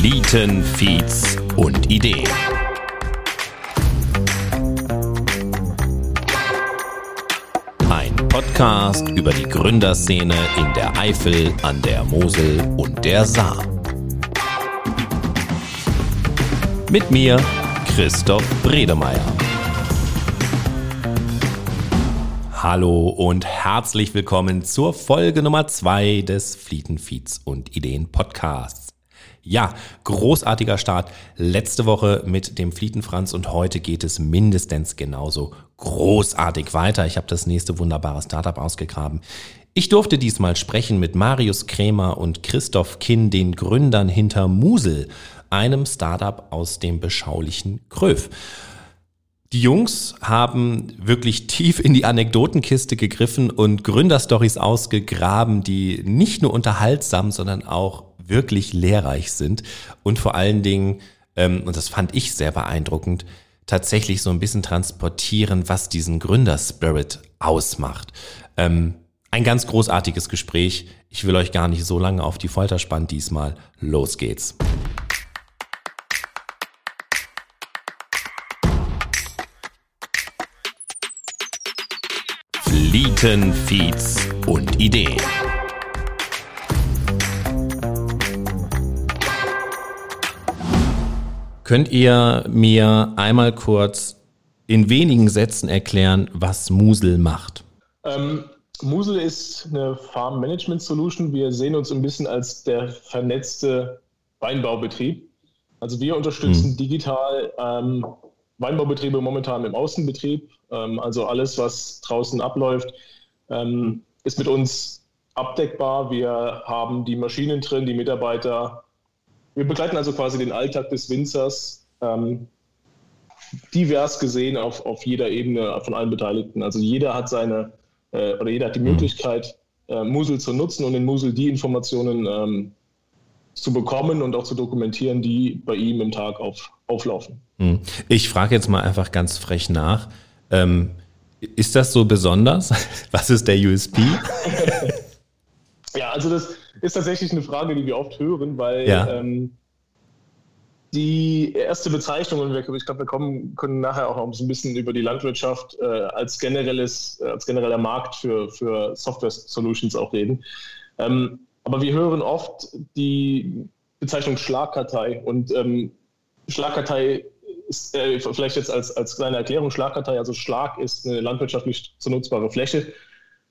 Flieten, Feeds und Ideen. Ein Podcast über die Gründerszene in der Eifel, an der Mosel und der Saar. Mit mir, Christoph Bredemeier. Hallo und herzlich willkommen zur Folge Nummer zwei des Flieten, Feeds und Ideen Podcasts. Ja, großartiger Start letzte Woche mit dem Flietenfranz und heute geht es mindestens genauso großartig weiter. Ich habe das nächste wunderbare Startup ausgegraben. Ich durfte diesmal sprechen mit Marius Krämer und Christoph Kinn, den Gründern hinter Musel, einem Startup aus dem beschaulichen Kröv. Die Jungs haben wirklich tief in die Anekdotenkiste gegriffen und Gründerstories ausgegraben, die nicht nur unterhaltsam, sondern auch wirklich lehrreich sind und vor allen Dingen, ähm, und das fand ich sehr beeindruckend, tatsächlich so ein bisschen transportieren, was diesen Gründerspirit ausmacht. Ähm, ein ganz großartiges Gespräch. Ich will euch gar nicht so lange auf die Folter spannen diesmal. Los geht's. Flieten, Feeds und Ideen. Könnt ihr mir einmal kurz in wenigen Sätzen erklären, was Musel macht? Ähm, Musel ist eine Farm Management Solution. Wir sehen uns ein bisschen als der vernetzte Weinbaubetrieb. Also wir unterstützen hm. digital ähm, Weinbaubetriebe momentan im Außenbetrieb. Ähm, also alles, was draußen abläuft, ähm, ist mit uns abdeckbar. Wir haben die Maschinen drin, die Mitarbeiter wir begleiten also quasi den Alltag des Winzers ähm, divers gesehen auf, auf jeder Ebene von allen Beteiligten. Also jeder hat seine äh, oder jeder hat die mhm. Möglichkeit, äh, Musel zu nutzen und in Musel die Informationen ähm, zu bekommen und auch zu dokumentieren, die bei ihm im Tag auf, auflaufen. Mhm. Ich frage jetzt mal einfach ganz frech nach. Ähm, ist das so besonders? Was ist der USP? ja, also das, ist tatsächlich eine Frage, die wir oft hören, weil ja. ähm, die erste Bezeichnung, und ich glaube, wir kommen, können nachher auch noch ein bisschen über die Landwirtschaft äh, als, generelles, äh, als genereller Markt für, für Software-Solutions auch reden. Ähm, aber wir hören oft die Bezeichnung Schlagkartei und ähm, Schlagkartei ist äh, vielleicht jetzt als, als kleine Erklärung Schlagkartei, also Schlag ist eine landwirtschaftlich zu nutzbare Fläche.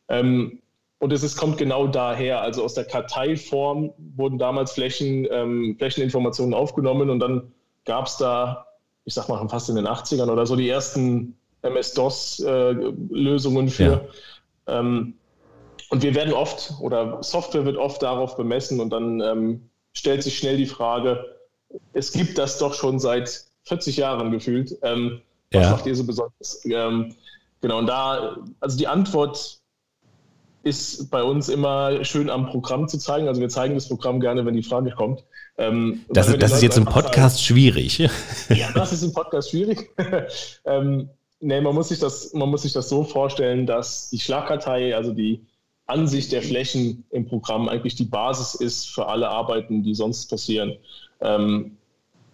Ähm, und es ist, kommt genau daher. Also aus der Karteiform wurden damals Flächen, ähm, Flächeninformationen aufgenommen und dann gab es da, ich sag mal fast in den 80ern oder so, die ersten MS-DOS-Lösungen äh, für. Ja. Ähm, und wir werden oft, oder Software wird oft darauf bemessen und dann ähm, stellt sich schnell die Frage, es gibt das doch schon seit 40 Jahren gefühlt. Ähm, was ja. macht ihr so besonders? Ähm, genau, und da, also die Antwort ist bei uns immer schön am Programm zu zeigen. Also wir zeigen das Programm gerne, wenn die Frage kommt. Ähm, das, das ist jetzt im Podcast sagen, schwierig. Ja, das ist im Podcast schwierig. ähm, nee, man muss, sich das, man muss sich das so vorstellen, dass die Schlagkartei, also die Ansicht der Flächen im Programm eigentlich die Basis ist für alle Arbeiten, die sonst passieren. Ähm,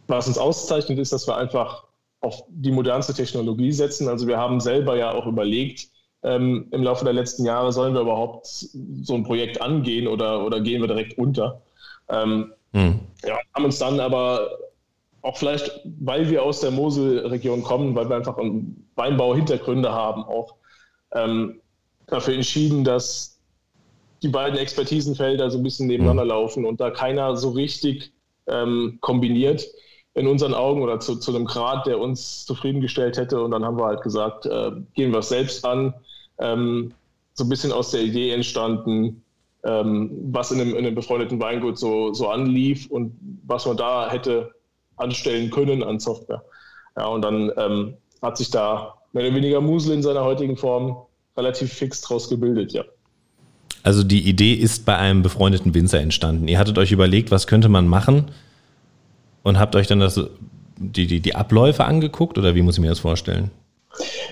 was uns auszeichnet, ist, dass wir einfach auf die modernste Technologie setzen. Also wir haben selber ja auch überlegt, ähm, im Laufe der letzten Jahre, sollen wir überhaupt so ein Projekt angehen oder, oder gehen wir direkt unter? Ähm, hm. ja, haben uns dann aber auch vielleicht, weil wir aus der Moselregion kommen, weil wir einfach Weinbau-Hintergründe haben, auch ähm, dafür entschieden, dass die beiden Expertisenfelder so ein bisschen nebeneinander hm. laufen und da keiner so richtig ähm, kombiniert in unseren Augen oder zu, zu einem Grad, der uns zufriedengestellt hätte. Und dann haben wir halt gesagt, äh, gehen wir es selbst an, ähm, so ein bisschen aus der Idee entstanden, ähm, was in einem, in einem, befreundeten Weingut so, so anlief und was man da hätte anstellen können an Software. Ja, und dann ähm, hat sich da mehr oder weniger Musel in seiner heutigen Form relativ fix draus gebildet, ja. Also die Idee ist bei einem befreundeten Winzer entstanden. Ihr hattet euch überlegt, was könnte man machen und habt euch dann das, die, die, die Abläufe angeguckt oder wie muss ich mir das vorstellen?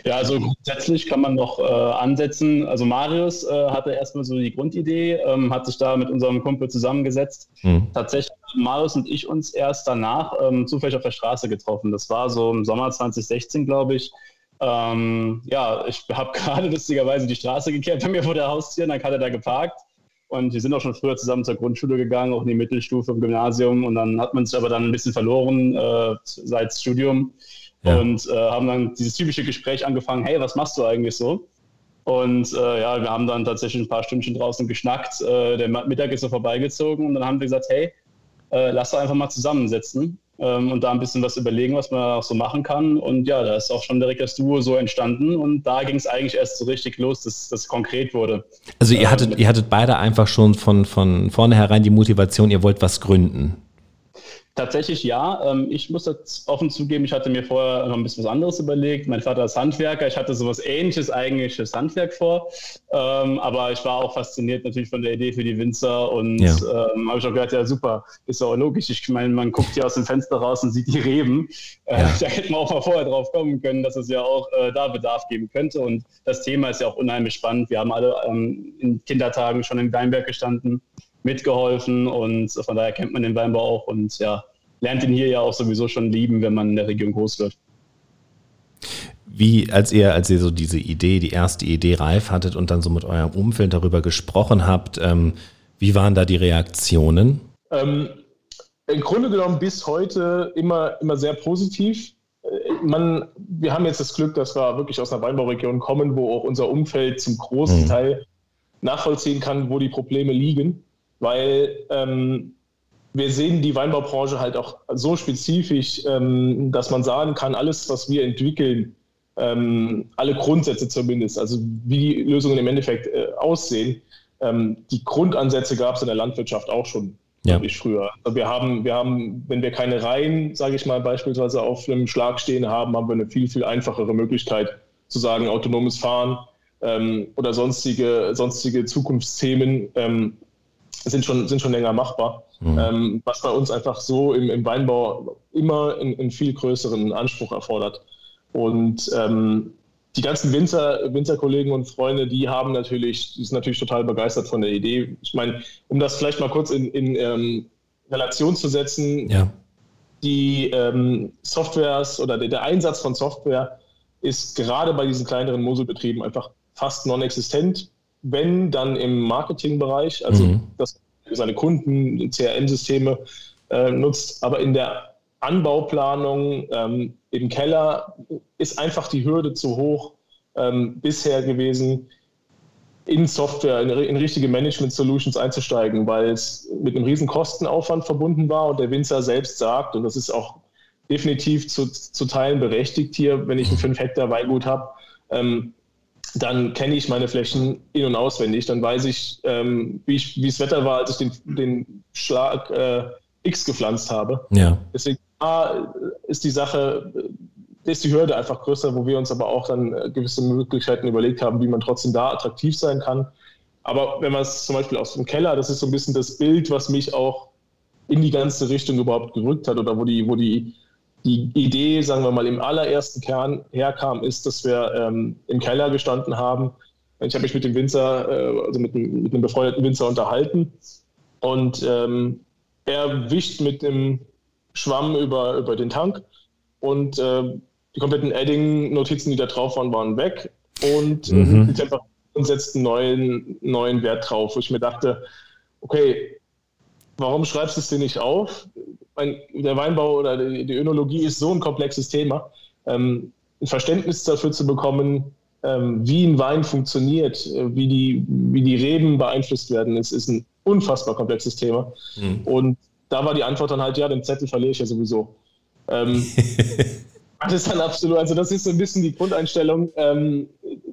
Ja, also grundsätzlich kann man noch äh, ansetzen. Also Marius äh, hatte erstmal so die Grundidee, ähm, hat sich da mit unserem Kumpel zusammengesetzt. Mhm. Tatsächlich haben Marius und ich uns erst danach ähm, zufällig auf der Straße getroffen. Das war so im Sommer 2016, glaube ich. Ähm, ja, ich habe gerade lustigerweise die Straße gekehrt bei mir vor der Haustür, dann hat er da geparkt. Und wir sind auch schon früher zusammen zur Grundschule gegangen, auch in die Mittelstufe im Gymnasium. Und dann hat man sich aber dann ein bisschen verloren äh, seit Studium ja. und äh, haben dann dieses typische Gespräch angefangen, hey, was machst du eigentlich so? Und äh, ja, wir haben dann tatsächlich ein paar Stündchen draußen geschnackt. Äh, der Mittag ist so vorbeigezogen und dann haben wir gesagt, hey, äh, lass doch einfach mal zusammensetzen ähm, und da ein bisschen was überlegen, was man auch so machen kann. Und ja, da ist auch schon direkt das Duo so entstanden und da ging es eigentlich erst so richtig los, dass das konkret wurde. Also ihr hattet, ähm, ihr hattet beide einfach schon von, von vornherein die Motivation, ihr wollt was gründen. Tatsächlich ja. Ähm, ich muss das offen zugeben, ich hatte mir vorher noch ein bisschen was anderes überlegt. Mein Vater ist Handwerker, ich hatte sowas ähnliches eigentlich fürs Handwerk vor. Ähm, aber ich war auch fasziniert natürlich von der Idee für die Winzer und ja. ähm, habe ich auch gedacht, ja super, ist auch logisch. Ich meine, man guckt hier aus dem Fenster raus und sieht die Reben. Äh, ja. Da hätte man auch mal vorher drauf kommen können, dass es ja auch äh, da Bedarf geben könnte. Und das Thema ist ja auch unheimlich spannend. Wir haben alle ähm, in Kindertagen schon in Weinberg gestanden mitgeholfen und von daher kennt man den Weinbau auch und ja, lernt ihn hier ja auch sowieso schon lieben, wenn man in der Region groß wird. Wie, als ihr, als ihr so diese Idee, die erste Idee reif hattet und dann so mit eurem Umfeld darüber gesprochen habt, ähm, wie waren da die Reaktionen? Ähm, Im Grunde genommen bis heute immer, immer sehr positiv. Äh, man, wir haben jetzt das Glück, dass wir wirklich aus einer Weinbauregion kommen, wo auch unser Umfeld zum großen mhm. Teil nachvollziehen kann, wo die Probleme liegen weil ähm, wir sehen die Weinbaubranche halt auch so spezifisch, ähm, dass man sagen kann, alles, was wir entwickeln, ähm, alle Grundsätze zumindest, also wie die Lösungen im Endeffekt äh, aussehen, ähm, die Grundansätze gab es in der Landwirtschaft auch schon ja. ich früher. Also wir haben, wir haben, wenn wir keine Reihen, sage ich mal, beispielsweise auf einem Schlag stehen haben, haben wir eine viel, viel einfachere Möglichkeit zu sagen, autonomes Fahren ähm, oder sonstige, sonstige Zukunftsthemen ähm, sind schon, sind schon länger machbar. Mhm. Ähm, was bei uns einfach so im, im Weinbau immer einen viel größeren Anspruch erfordert. Und ähm, die ganzen Winzer, Winzerkollegen und Freunde, die haben natürlich, die sind natürlich total begeistert von der Idee. Ich meine, um das vielleicht mal kurz in, in ähm, Relation zu setzen, ja. die ähm, Softwares oder der, der, Einsatz von Software ist gerade bei diesen kleineren Moselbetrieben einfach fast non-existent wenn dann im Marketingbereich, also mhm. dass seine Kunden CRM-Systeme äh, nutzt, aber in der Anbauplanung ähm, im Keller ist einfach die Hürde zu hoch ähm, bisher gewesen, in Software, in, in richtige Management-Solutions einzusteigen, weil es mit einem riesen Kostenaufwand verbunden war und der Winzer selbst sagt, und das ist auch definitiv zu, zu Teilen berechtigt hier, wenn ich ein 5 Hektar Weingut habe, ähm, dann kenne ich meine Flächen in- und auswendig. Dann weiß ich, ähm, wie, ich, wie das Wetter war, als ich den, den Schlag äh, X gepflanzt habe. Ja. Deswegen A, ist die Sache, ist die Hürde einfach größer, wo wir uns aber auch dann äh, gewisse Möglichkeiten überlegt haben, wie man trotzdem da attraktiv sein kann. Aber wenn man es zum Beispiel aus dem Keller, das ist so ein bisschen das Bild, was mich auch in die ganze Richtung überhaupt gerückt hat oder wo die, wo die die Idee, sagen wir mal, im allerersten Kern herkam, ist, dass wir ähm, im Keller gestanden haben. Ich habe mich mit dem Winzer, äh, also mit, mit, einem befreundeten Winzer unterhalten und ähm, er wischt mit dem Schwamm über, über den Tank und äh, die kompletten Edding-Notizen, die da drauf waren, waren weg und äh, mhm. die Temperatur setzt einen neuen, neuen Wert drauf, wo ich mir dachte, okay, warum schreibst du es dir nicht auf? Der Weinbau oder die, Önologie ist so ein komplexes Thema. Ähm, ein Verständnis dafür zu bekommen, ähm, wie ein Wein funktioniert, äh, wie, die, wie die Reben beeinflusst werden, ist, ist ein unfassbar komplexes Thema. Mhm. Und da war die Antwort dann halt, ja, den Zettel verliere ich ja sowieso. Ähm, das ist dann absolut, also das ist so ein bisschen die Grundeinstellung, ähm,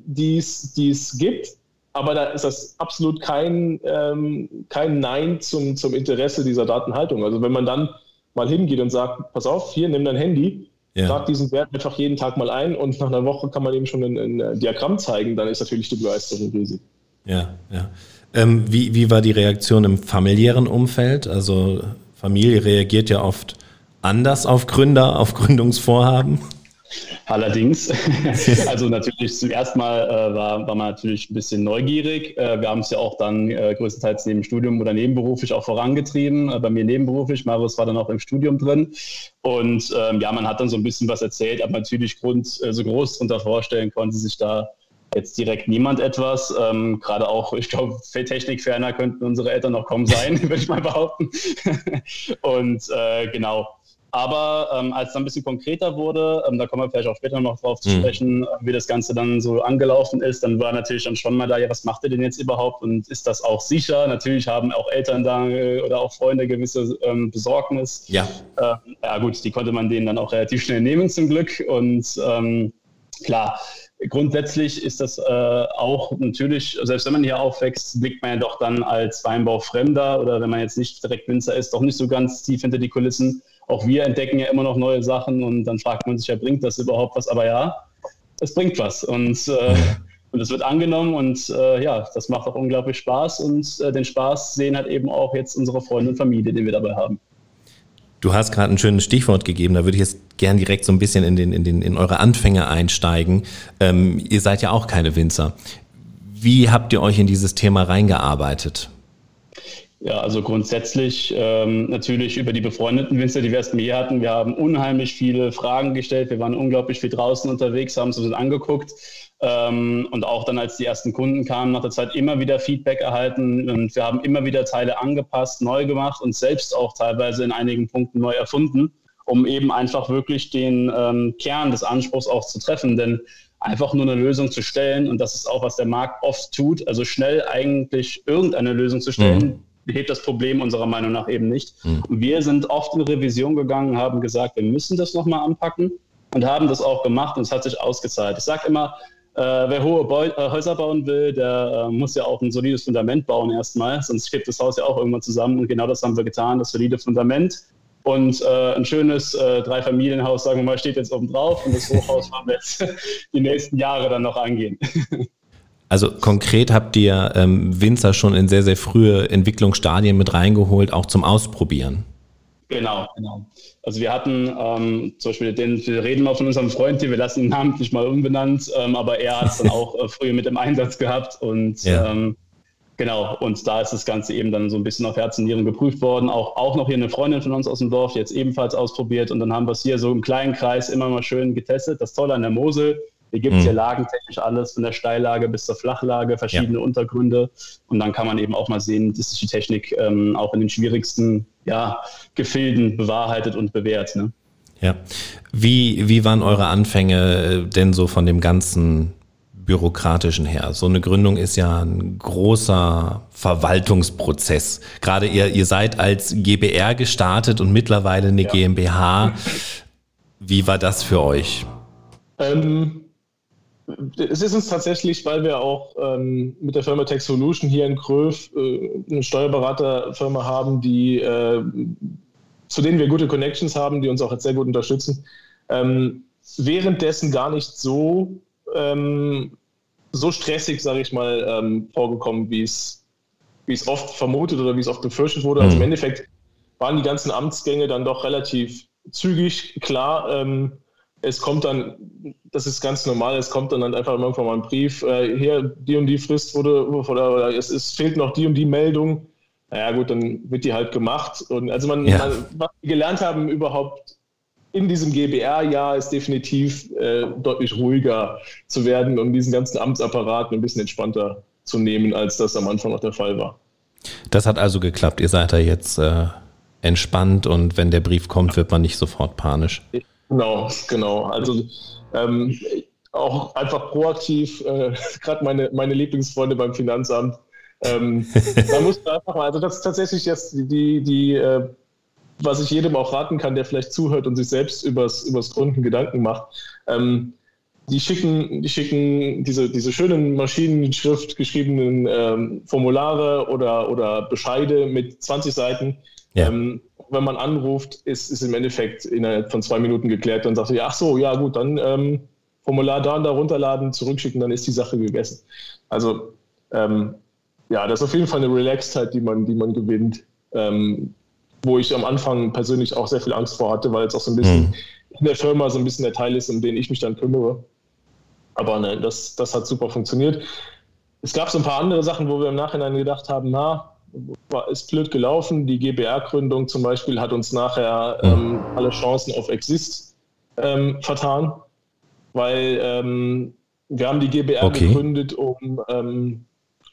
die es gibt. Aber da ist das absolut kein, ähm, kein Nein zum, zum Interesse dieser Datenhaltung. Also wenn man dann mal hingeht und sagt, pass auf, hier, nimm dein Handy, ja. trag diesen Wert einfach jeden Tag mal ein und nach einer Woche kann man eben schon ein, ein Diagramm zeigen, dann ist natürlich die Begeisterung riesig. Ja, ja. Ähm, wie, wie war die Reaktion im familiären Umfeld? Also Familie reagiert ja oft anders auf Gründer, auf Gründungsvorhaben. Allerdings, also natürlich zum ersten Mal äh, war, war man natürlich ein bisschen neugierig. Äh, wir haben es ja auch dann äh, größtenteils neben Studium oder nebenberuflich auch vorangetrieben. Äh, bei mir nebenberuflich, Marius war dann auch im Studium drin. Und ähm, ja, man hat dann so ein bisschen was erzählt, aber natürlich Grund, äh, so groß darunter vorstellen konnte sich da jetzt direkt niemand etwas. Ähm, Gerade auch, ich glaube, technikferner könnten unsere Eltern noch kaum sein, würde ich mal behaupten. Und äh, genau. Aber ähm, als es dann ein bisschen konkreter wurde, ähm, da kommen wir vielleicht auch später noch drauf zu mhm. sprechen, wie das Ganze dann so angelaufen ist, dann war natürlich dann schon mal da, ja, was macht ihr denn jetzt überhaupt und ist das auch sicher? Natürlich haben auch Eltern da äh, oder auch Freunde gewisse ähm, Besorgnis. Ja. Äh, ja, gut, die konnte man denen dann auch relativ schnell nehmen zum Glück und ähm, klar, Grundsätzlich ist das äh, auch natürlich, selbst wenn man hier aufwächst, blickt man ja doch dann als Weinbaufremder oder wenn man jetzt nicht direkt Winzer ist, doch nicht so ganz tief hinter die Kulissen. Auch wir entdecken ja immer noch neue Sachen und dann fragt man sich ja, bringt das überhaupt was? Aber ja, es bringt was und äh, und es wird angenommen und äh, ja, das macht auch unglaublich Spaß und äh, den Spaß sehen halt eben auch jetzt unsere Freunde und Familie, den wir dabei haben. Du hast gerade ein schönes Stichwort gegeben, da würde ich jetzt gern direkt so ein bisschen in, den, in, den, in eure Anfänge einsteigen. Ähm, ihr seid ja auch keine Winzer. Wie habt ihr euch in dieses Thema reingearbeitet? Ja, also grundsätzlich ähm, natürlich über die befreundeten Winzer, die wir erst mir hatten. Wir haben unheimlich viele Fragen gestellt. Wir waren unglaublich viel draußen unterwegs, haben es uns angeguckt. Ähm, und auch dann, als die ersten Kunden kamen, nach der Zeit immer wieder Feedback erhalten und wir haben immer wieder Teile angepasst, neu gemacht und selbst auch teilweise in einigen Punkten neu erfunden, um eben einfach wirklich den ähm, Kern des Anspruchs auch zu treffen. Denn einfach nur eine Lösung zu stellen, und das ist auch, was der Markt oft tut, also schnell eigentlich irgendeine Lösung zu stellen, mhm. Hebt das Problem unserer Meinung nach eben nicht. Mhm. wir sind oft in Revision gegangen, haben gesagt, wir müssen das nochmal anpacken und haben das auch gemacht und es hat sich ausgezahlt. Ich sage immer, äh, wer hohe Beu äh, Häuser bauen will, der äh, muss ja auch ein solides Fundament bauen erstmal, sonst klebt das Haus ja auch irgendwann zusammen. Und genau das haben wir getan, das solide Fundament. Und äh, ein schönes äh, Dreifamilienhaus, sagen wir mal, steht jetzt oben drauf. Und das Hochhaus werden wir jetzt die nächsten Jahre dann noch angehen. Also konkret habt ihr ähm, Winzer schon in sehr, sehr frühe Entwicklungsstadien mit reingeholt, auch zum Ausprobieren. Genau, genau. Also wir hatten ähm, zum Beispiel den, wir reden mal von unserem Freund hier, wir lassen ihn namentlich mal unbenannt, ähm, aber er hat es dann auch äh, früher mit im Einsatz gehabt und ja. ähm, genau, und da ist das Ganze eben dann so ein bisschen auf Herz und Nieren geprüft worden. Auch, auch noch hier eine Freundin von uns aus dem Dorf, jetzt ebenfalls ausprobiert und dann haben wir es hier so im kleinen Kreis immer mal schön getestet. Das Tolle an der Mosel, hier gibt es mhm. ja lagentechnisch alles, von der Steillage bis zur Flachlage, verschiedene ja. Untergründe. Und dann kann man eben auch mal sehen, dass sich die Technik ähm, auch in den schwierigsten ja, Gefilden bewahrheitet und bewährt. Ne? Ja. Wie, wie waren eure Anfänge äh, denn so von dem ganzen bürokratischen her. So eine Gründung ist ja ein großer Verwaltungsprozess. Gerade ihr, ihr seid als GBR gestartet und mittlerweile eine ja. GmbH. Wie war das für euch? Ähm, es ist uns tatsächlich, weil wir auch ähm, mit der Firma Tech Solution hier in Kröv äh, eine Steuerberaterfirma haben, die, äh, zu denen wir gute Connections haben, die uns auch jetzt sehr gut unterstützen, ähm, währenddessen gar nicht so, ähm, so stressig, sage ich mal, ähm, vorgekommen, wie es wie es oft vermutet oder wie es oft befürchtet wurde. Also im mhm. Endeffekt waren die ganzen Amtsgänge dann doch relativ zügig klar. Es kommt dann, das ist ganz normal, es kommt dann einfach irgendwann mal ein Brief, äh, hier, die und die Frist wurde, oder, oder es, es, fehlt noch die und die Meldung. Naja gut, dann wird die halt gemacht. Und also man, ja. man was wir gelernt haben überhaupt in diesem GBR-Jahr ist definitiv äh, deutlich ruhiger zu werden und diesen ganzen Amtsapparat ein bisschen entspannter zu nehmen, als das am Anfang noch der Fall war. Das hat also geklappt. Ihr seid da jetzt äh, entspannt und wenn der Brief kommt, wird man nicht sofort panisch. Genau, genau. Also ähm, auch einfach proaktiv, äh, gerade meine, meine Lieblingsfreunde beim Finanzamt. Ähm, da muss man einfach mal, also das ist tatsächlich jetzt die, die, äh, was ich jedem auch raten kann, der vielleicht zuhört und sich selbst übers, übers Gründen Gedanken macht. Ähm, die schicken, die schicken diese, diese schönen Maschinenschrift geschriebenen ähm, Formulare oder, oder Bescheide mit 20 Seiten. Ja. Ähm, wenn man anruft, ist, ist im Endeffekt innerhalb von zwei Minuten geklärt. Dann sagt er, ach so, ja gut, dann ähm, Formular da und da runterladen, zurückschicken, dann ist die Sache gegessen. Also ähm, ja, das ist auf jeden Fall eine Relaxedheit, die man, die man gewinnt. Ähm, wo ich am Anfang persönlich auch sehr viel Angst vor hatte, weil es auch so ein bisschen mhm. in der Firma so ein bisschen der Teil ist, um den ich mich dann kümmere. Aber nein, das, das hat super funktioniert. Es gab so ein paar andere Sachen, wo wir im Nachhinein gedacht haben, na, ist blöd gelaufen. Die GBR-Gründung zum Beispiel hat uns nachher ähm, alle Chancen auf Exist ähm, vertan, weil ähm, wir haben die GBR okay. gegründet, um, ähm,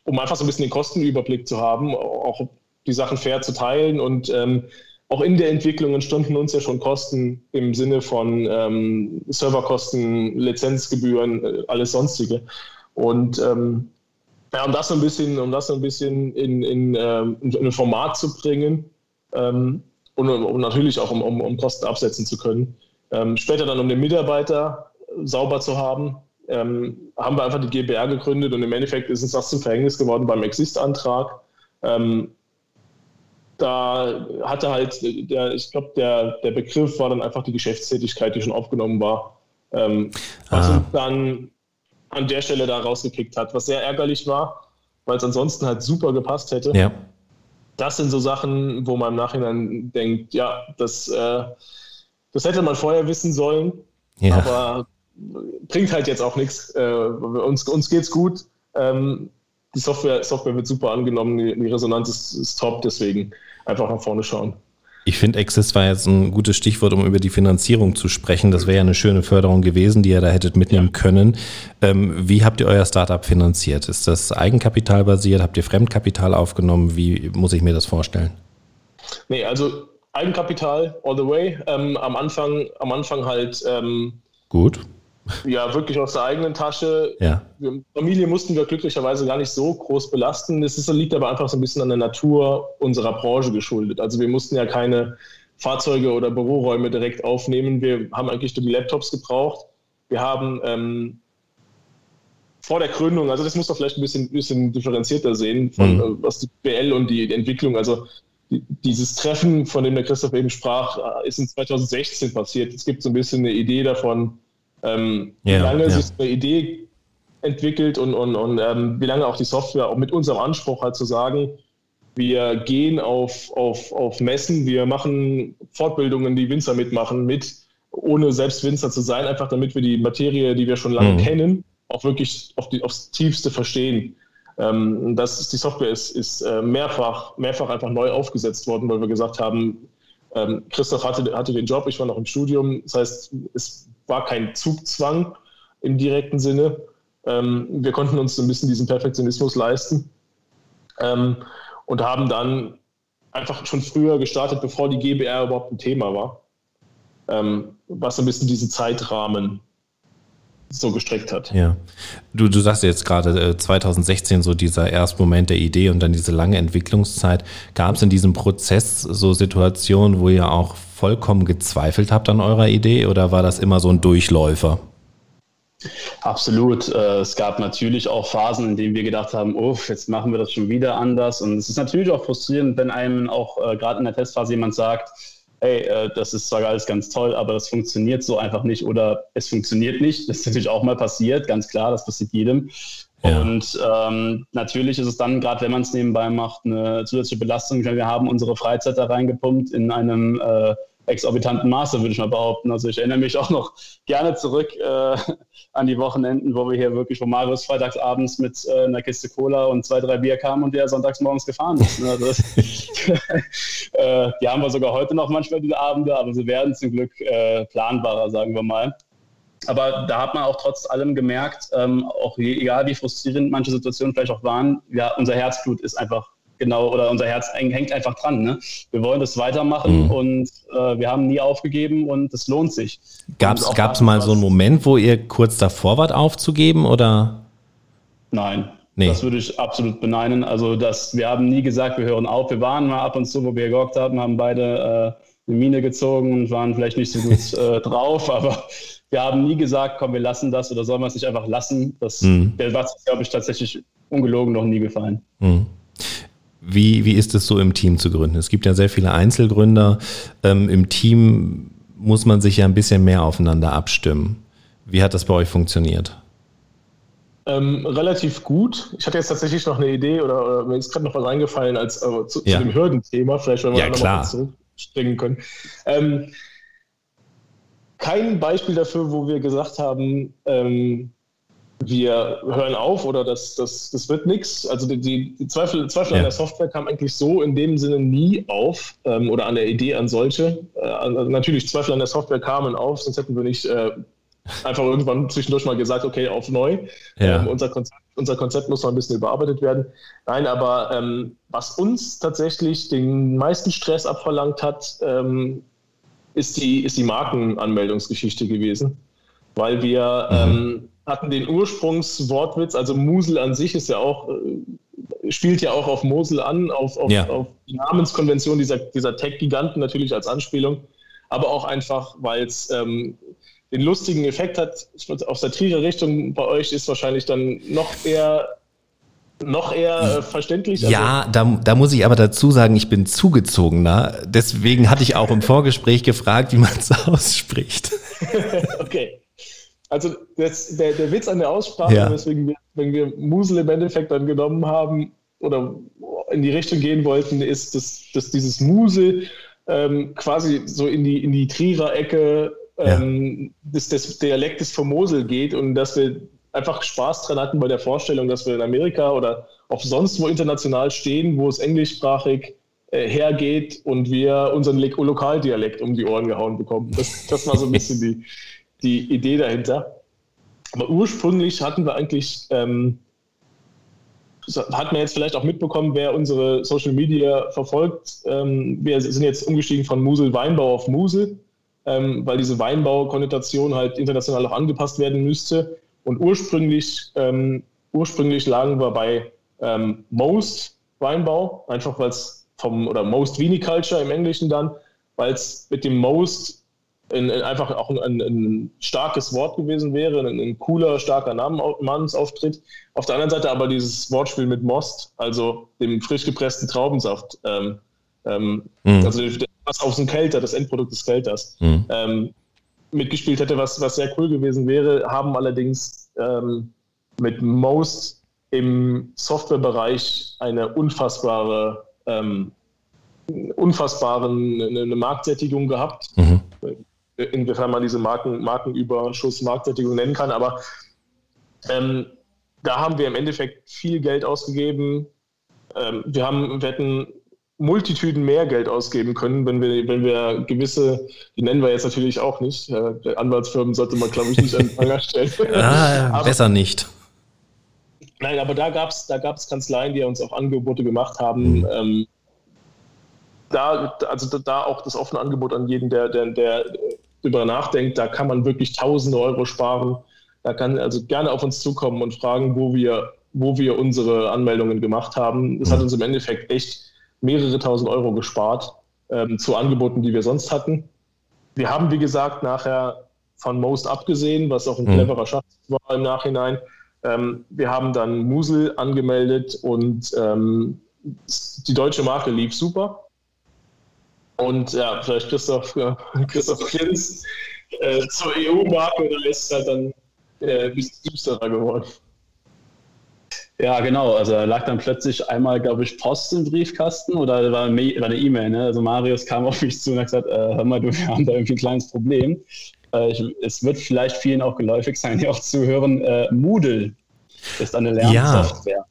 um einfach so ein bisschen den Kostenüberblick zu haben, auch die Sachen fair zu teilen und ähm, auch in der Entwicklung entstanden uns ja schon Kosten im Sinne von ähm, Serverkosten, Lizenzgebühren, äh, alles sonstige. Und ähm, ja, um das so ein bisschen, um das so ein bisschen in, in, ähm, in ein Format zu bringen ähm, und, und, natürlich auch um, um, um, Kosten absetzen zu können. Ähm, später dann, um den Mitarbeiter sauber zu haben, ähm, haben wir einfach die GBR gegründet und im Endeffekt ist uns das zum Verhängnis geworden beim Exist-Antrag. Ähm, da hatte halt, der, ich glaube, der, der Begriff war dann einfach die Geschäftstätigkeit, die schon aufgenommen war, ähm, was ah. uns dann an der Stelle da rausgekickt hat, was sehr ärgerlich war, weil es ansonsten halt super gepasst hätte. Ja. Das sind so Sachen, wo man im Nachhinein denkt, ja, das, äh, das hätte man vorher wissen sollen, ja. aber bringt halt jetzt auch nichts. Äh, uns, uns geht's gut. Ähm, die Software, Software wird super angenommen, die, Resonanz ist, ist top, deswegen einfach nach vorne schauen. Ich finde, Access war jetzt ein gutes Stichwort, um über die Finanzierung zu sprechen. Das wäre ja eine schöne Förderung gewesen, die ihr da hättet mitnehmen ja. können. Ähm, wie habt ihr euer Startup finanziert? Ist das eigenkapitalbasiert? Habt ihr Fremdkapital aufgenommen? Wie muss ich mir das vorstellen? Nee, also Eigenkapital all the way. Ähm, am, Anfang, am Anfang halt. Ähm, Gut ja, wirklich aus der eigenen Tasche. Ja. Familie mussten wir glücklicherweise gar nicht so groß belasten. Das ist, liegt aber einfach so ein bisschen an der Natur unserer Branche geschuldet. Also wir mussten ja keine Fahrzeuge oder Büroräume direkt aufnehmen. Wir haben eigentlich nur die Laptops gebraucht. Wir haben ähm, vor der Gründung, also das muss man vielleicht ein bisschen, bisschen differenzierter sehen, von, mhm. Äh, was die BL und die Entwicklung, also dieses Treffen, von dem der Christoph eben sprach, äh, ist in 2016 passiert. Es gibt so ein bisschen eine Idee davon, ähm, ja, wie lange ja. sich eine Idee entwickelt und, und, und ähm, wie lange auch die Software, auch mit unserem Anspruch halt zu sagen, wir gehen auf, auf, auf Messen, wir machen Fortbildungen, die Winzer mitmachen, mit, ohne selbst Winzer zu sein, einfach damit wir die Materie, die wir schon lange mhm. kennen, auch wirklich auf die, aufs Tiefste verstehen. Ähm, das ist, die Software ist, ist äh, mehrfach, mehrfach einfach neu aufgesetzt worden, weil wir gesagt haben, ähm, Christoph hatte, hatte den Job, ich war noch im Studium. Das heißt, es war kein Zugzwang im direkten Sinne. Ähm, wir konnten uns ein bisschen diesen Perfektionismus leisten ähm, und haben dann einfach schon früher gestartet, bevor die GBR überhaupt ein Thema war, ähm, was ein bisschen diesen Zeitrahmen so gestreckt hat. Ja. Du, du sagst jetzt gerade 2016 äh, so dieser erste Moment der Idee und dann diese lange Entwicklungszeit. Gab es in diesem Prozess so Situationen, wo ihr auch vollkommen gezweifelt habt an eurer Idee oder war das immer so ein Durchläufer? Absolut. Äh, es gab natürlich auch Phasen, in denen wir gedacht haben, oh, jetzt machen wir das schon wieder anders. Und es ist natürlich auch frustrierend, wenn einem auch äh, gerade in der Testphase jemand sagt, hey, äh, das ist zwar alles ganz toll, aber das funktioniert so einfach nicht oder es funktioniert nicht. Das ist natürlich auch mal passiert, ganz klar, das passiert jedem. Ja. Und ähm, natürlich ist es dann, gerade wenn man es nebenbei macht, eine zusätzliche Belastung. Wir haben unsere Freizeit da reingepumpt in einem äh, exorbitanten Maße, würde ich mal behaupten. Also ich erinnere mich auch noch gerne zurück äh, an die Wochenenden, wo wir hier wirklich, wo Marius freitagsabends mit äh, einer Kiste Cola und zwei, drei Bier kam und der sonntags morgens gefahren ist. Ne? Das, äh, die haben wir sogar heute noch manchmal diese Abende, aber sie werden zum Glück äh, planbarer, sagen wir mal. Aber da hat man auch trotz allem gemerkt, ähm, auch egal wie frustrierend manche Situationen vielleicht auch waren, ja, unser Herzblut ist einfach genau, oder unser Herz hängt einfach dran. Ne? Wir wollen das weitermachen mhm. und äh, wir haben nie aufgegeben und es lohnt sich. Gab es mal so einen Moment, wo ihr kurz davor wart aufzugeben oder? Nein. Nee. Das würde ich absolut beneiden. Also das, wir haben nie gesagt, wir hören auf. Wir waren mal ab und zu, wo wir gehockt haben, haben beide äh, eine Mine gezogen und waren vielleicht nicht so gut äh, drauf, aber wir haben nie gesagt, komm, wir lassen das oder sollen wir es nicht einfach lassen. Das, mhm. Der Satz ist, glaube ich, tatsächlich ungelogen noch nie gefallen. Mhm. Wie, wie ist es so im Team zu gründen? Es gibt ja sehr viele Einzelgründer. Ähm, Im Team muss man sich ja ein bisschen mehr aufeinander abstimmen. Wie hat das bei euch funktioniert? Ähm, relativ gut. Ich hatte jetzt tatsächlich noch eine Idee oder, oder mir ist gerade noch was eingefallen als äh, zu, ja. zu, dem Hürdenthema. Vielleicht, wenn wir ja, nochmal zurückspringen können. Ähm, kein Beispiel dafür, wo wir gesagt haben, ähm, wir hören auf oder das, das, das wird nichts. Also die, die Zweifel, Zweifel ja. an der Software kamen eigentlich so in dem Sinne nie auf ähm, oder an der Idee an solche. Äh, natürlich, Zweifel an der Software kamen auf, sonst hätten wir nicht äh, einfach irgendwann zwischendurch mal gesagt, okay, auf neu. Ja. Ähm, unser, Konzept, unser Konzept muss noch ein bisschen überarbeitet werden. Nein, aber ähm, was uns tatsächlich den meisten Stress abverlangt hat, ähm, ist, die, ist die Markenanmeldungsgeschichte gewesen. Weil wir mhm. Ähm, hatten den Ursprungswortwitz, also Musel an sich ist ja auch, äh, spielt ja auch auf Mosel an, auf, auf, ja. auf die Namenskonvention dieser, dieser Tech-Giganten natürlich als Anspielung, aber auch einfach, weil es ähm, den lustigen Effekt hat, aus der Trierer Richtung bei euch ist wahrscheinlich dann noch eher noch eher äh, verständlich. Ja, also, da, da muss ich aber dazu sagen, ich bin zugezogener. Deswegen hatte ich auch im Vorgespräch gefragt, wie man es ausspricht. okay. Also das, der, der Witz an der Aussprache, ja. weswegen wir, wenn wir Musel im Endeffekt dann genommen haben oder in die Richtung gehen wollten, ist, dass, dass dieses Musel ähm, quasi so in die, in die Trierer Ecke ähm, des, des Dialektes vom Mosel geht und dass wir einfach Spaß dran hatten bei der Vorstellung, dass wir in Amerika oder auch sonst wo international stehen, wo es englischsprachig äh, hergeht und wir unseren Lokaldialekt um die Ohren gehauen bekommen. Das, das war so ein bisschen die, die Idee dahinter. Aber ursprünglich hatten wir eigentlich, ähm, hat man jetzt vielleicht auch mitbekommen, wer unsere Social Media verfolgt. Ähm, wir sind jetzt umgestiegen von Musel Weinbau auf Musel ähm, weil diese Weinbaukonnotation halt international auch angepasst werden müsste. Und ursprünglich, ähm, ursprünglich lagen wir bei ähm, Most Weinbau, einfach weil es vom, oder Most Viniculture im Englischen dann, weil es mit dem Most in, in einfach auch ein, ein, starkes Wort gewesen wäre, ein, ein cooler, starker Namensauftritt. Auf der anderen Seite aber dieses Wortspiel mit Most, also dem frisch gepressten Traubensaft. Ähm, ähm, mhm. Also was auf dem Kelter, das Endprodukt des Kelters, mhm. ähm, mitgespielt hätte, was, was sehr cool gewesen wäre, haben allerdings ähm, mit Most im Softwarebereich eine unfassbare, ähm, unfassbaren eine, eine Marktsättigung gehabt. Mhm. Inwiefern man diese Marken, Markenüberschuss, Marktsättigung nennen kann, aber ähm, da haben wir im Endeffekt viel Geld ausgegeben. Ähm, wir, haben, wir hätten Multitüden mehr Geld ausgeben können, wenn wir, wenn wir gewisse, die nennen wir jetzt natürlich auch nicht, äh, Anwaltsfirmen sollte man, glaube ich, nicht an den Pranger stellen. ah, aber, besser nicht. Nein, aber da gab es da gab's Kanzleien, die uns auch Angebote gemacht haben. Mhm. Ähm, da, also da auch das offene Angebot an jeden, der, der, der darüber nachdenkt, da kann man wirklich tausende Euro sparen. Da kann also gerne auf uns zukommen und fragen, wo wir, wo wir unsere Anmeldungen gemacht haben. Das hat mhm. uns im Endeffekt echt mehrere tausend Euro gespart ähm, zu Angeboten, die wir sonst hatten. Wir haben, wie gesagt, nachher von Most abgesehen, was auch ein mhm. cleverer Schachzug war im Nachhinein. Ähm, wir haben dann Musel angemeldet und ähm, die deutsche Marke lief super. Und ja, vielleicht Christoph, äh, Christoph Klinz äh, zur EU-Marke, da ist halt dann äh, ein bisschen düsterer geworden. Ja, genau. Also da lag dann plötzlich einmal, glaube ich, Post im Briefkasten oder war, eine E-Mail. Ne? Also Marius kam auf mich zu und hat gesagt, äh, hör mal, du, wir haben da irgendwie ein kleines Problem. Äh, ich, es wird vielleicht vielen auch geläufig sein, die auch zuhören. Äh, Moodle ist eine Lernsoftware. Ja.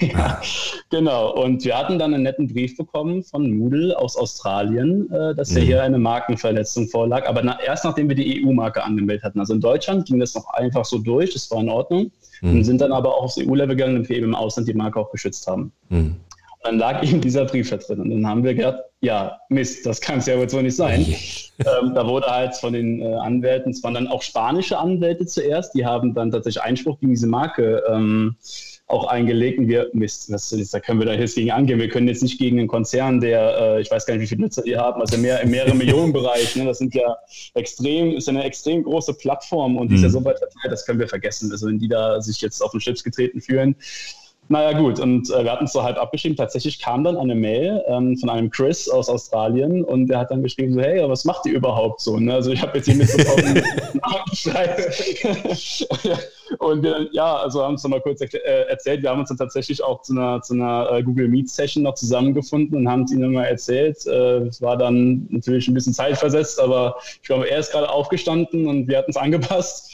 Ja, genau. Und wir hatten dann einen netten Brief bekommen von Moodle aus Australien, äh, dass mhm. hier eine Markenverletzung vorlag. Aber na, erst nachdem wir die EU-Marke angemeldet hatten. Also in Deutschland ging das noch einfach so durch, das war in Ordnung mhm. und sind dann aber auch aufs EU-Level gegangen, damit wir eben im Ausland die Marke auch geschützt haben. Mhm. dann lag eben dieser Brief da drin. Und dann haben wir gedacht, ja, Mist, das kann es ja wohl so nicht sein. ähm, da wurde halt von den äh, Anwälten, es waren dann auch spanische Anwälte zuerst, die haben dann tatsächlich Einspruch gegen diese Marke ähm, auch eingelegt und wir, Mist, das, da können wir da jetzt gegen angehen. Wir können jetzt nicht gegen einen Konzern, der, äh, ich weiß gar nicht, wie viele Nutzer ihr habt, also mehr, im mehreren Millionen Bereich. Ne? Das sind ja extrem, ist eine extrem große Plattform und die ist ja mhm. so weit verteilt, das können wir vergessen. Also wenn die da sich jetzt auf den Chips getreten fühlen, naja, gut, und äh, wir hatten es so halb abgeschrieben. Tatsächlich kam dann eine Mail ähm, von einem Chris aus Australien und der hat dann geschrieben: so, Hey, was macht ihr überhaupt so? Ne? Also, ich habe jetzt hier mitbekommen, Und wir, ja, also haben es nochmal kurz äh, erzählt. Wir haben uns dann tatsächlich auch zu einer, zu einer äh, Google Meet Session noch zusammengefunden und haben es ihnen mal erzählt. Äh, es war dann natürlich ein bisschen zeitversetzt, aber ich glaube, er ist gerade aufgestanden und wir hatten es angepasst.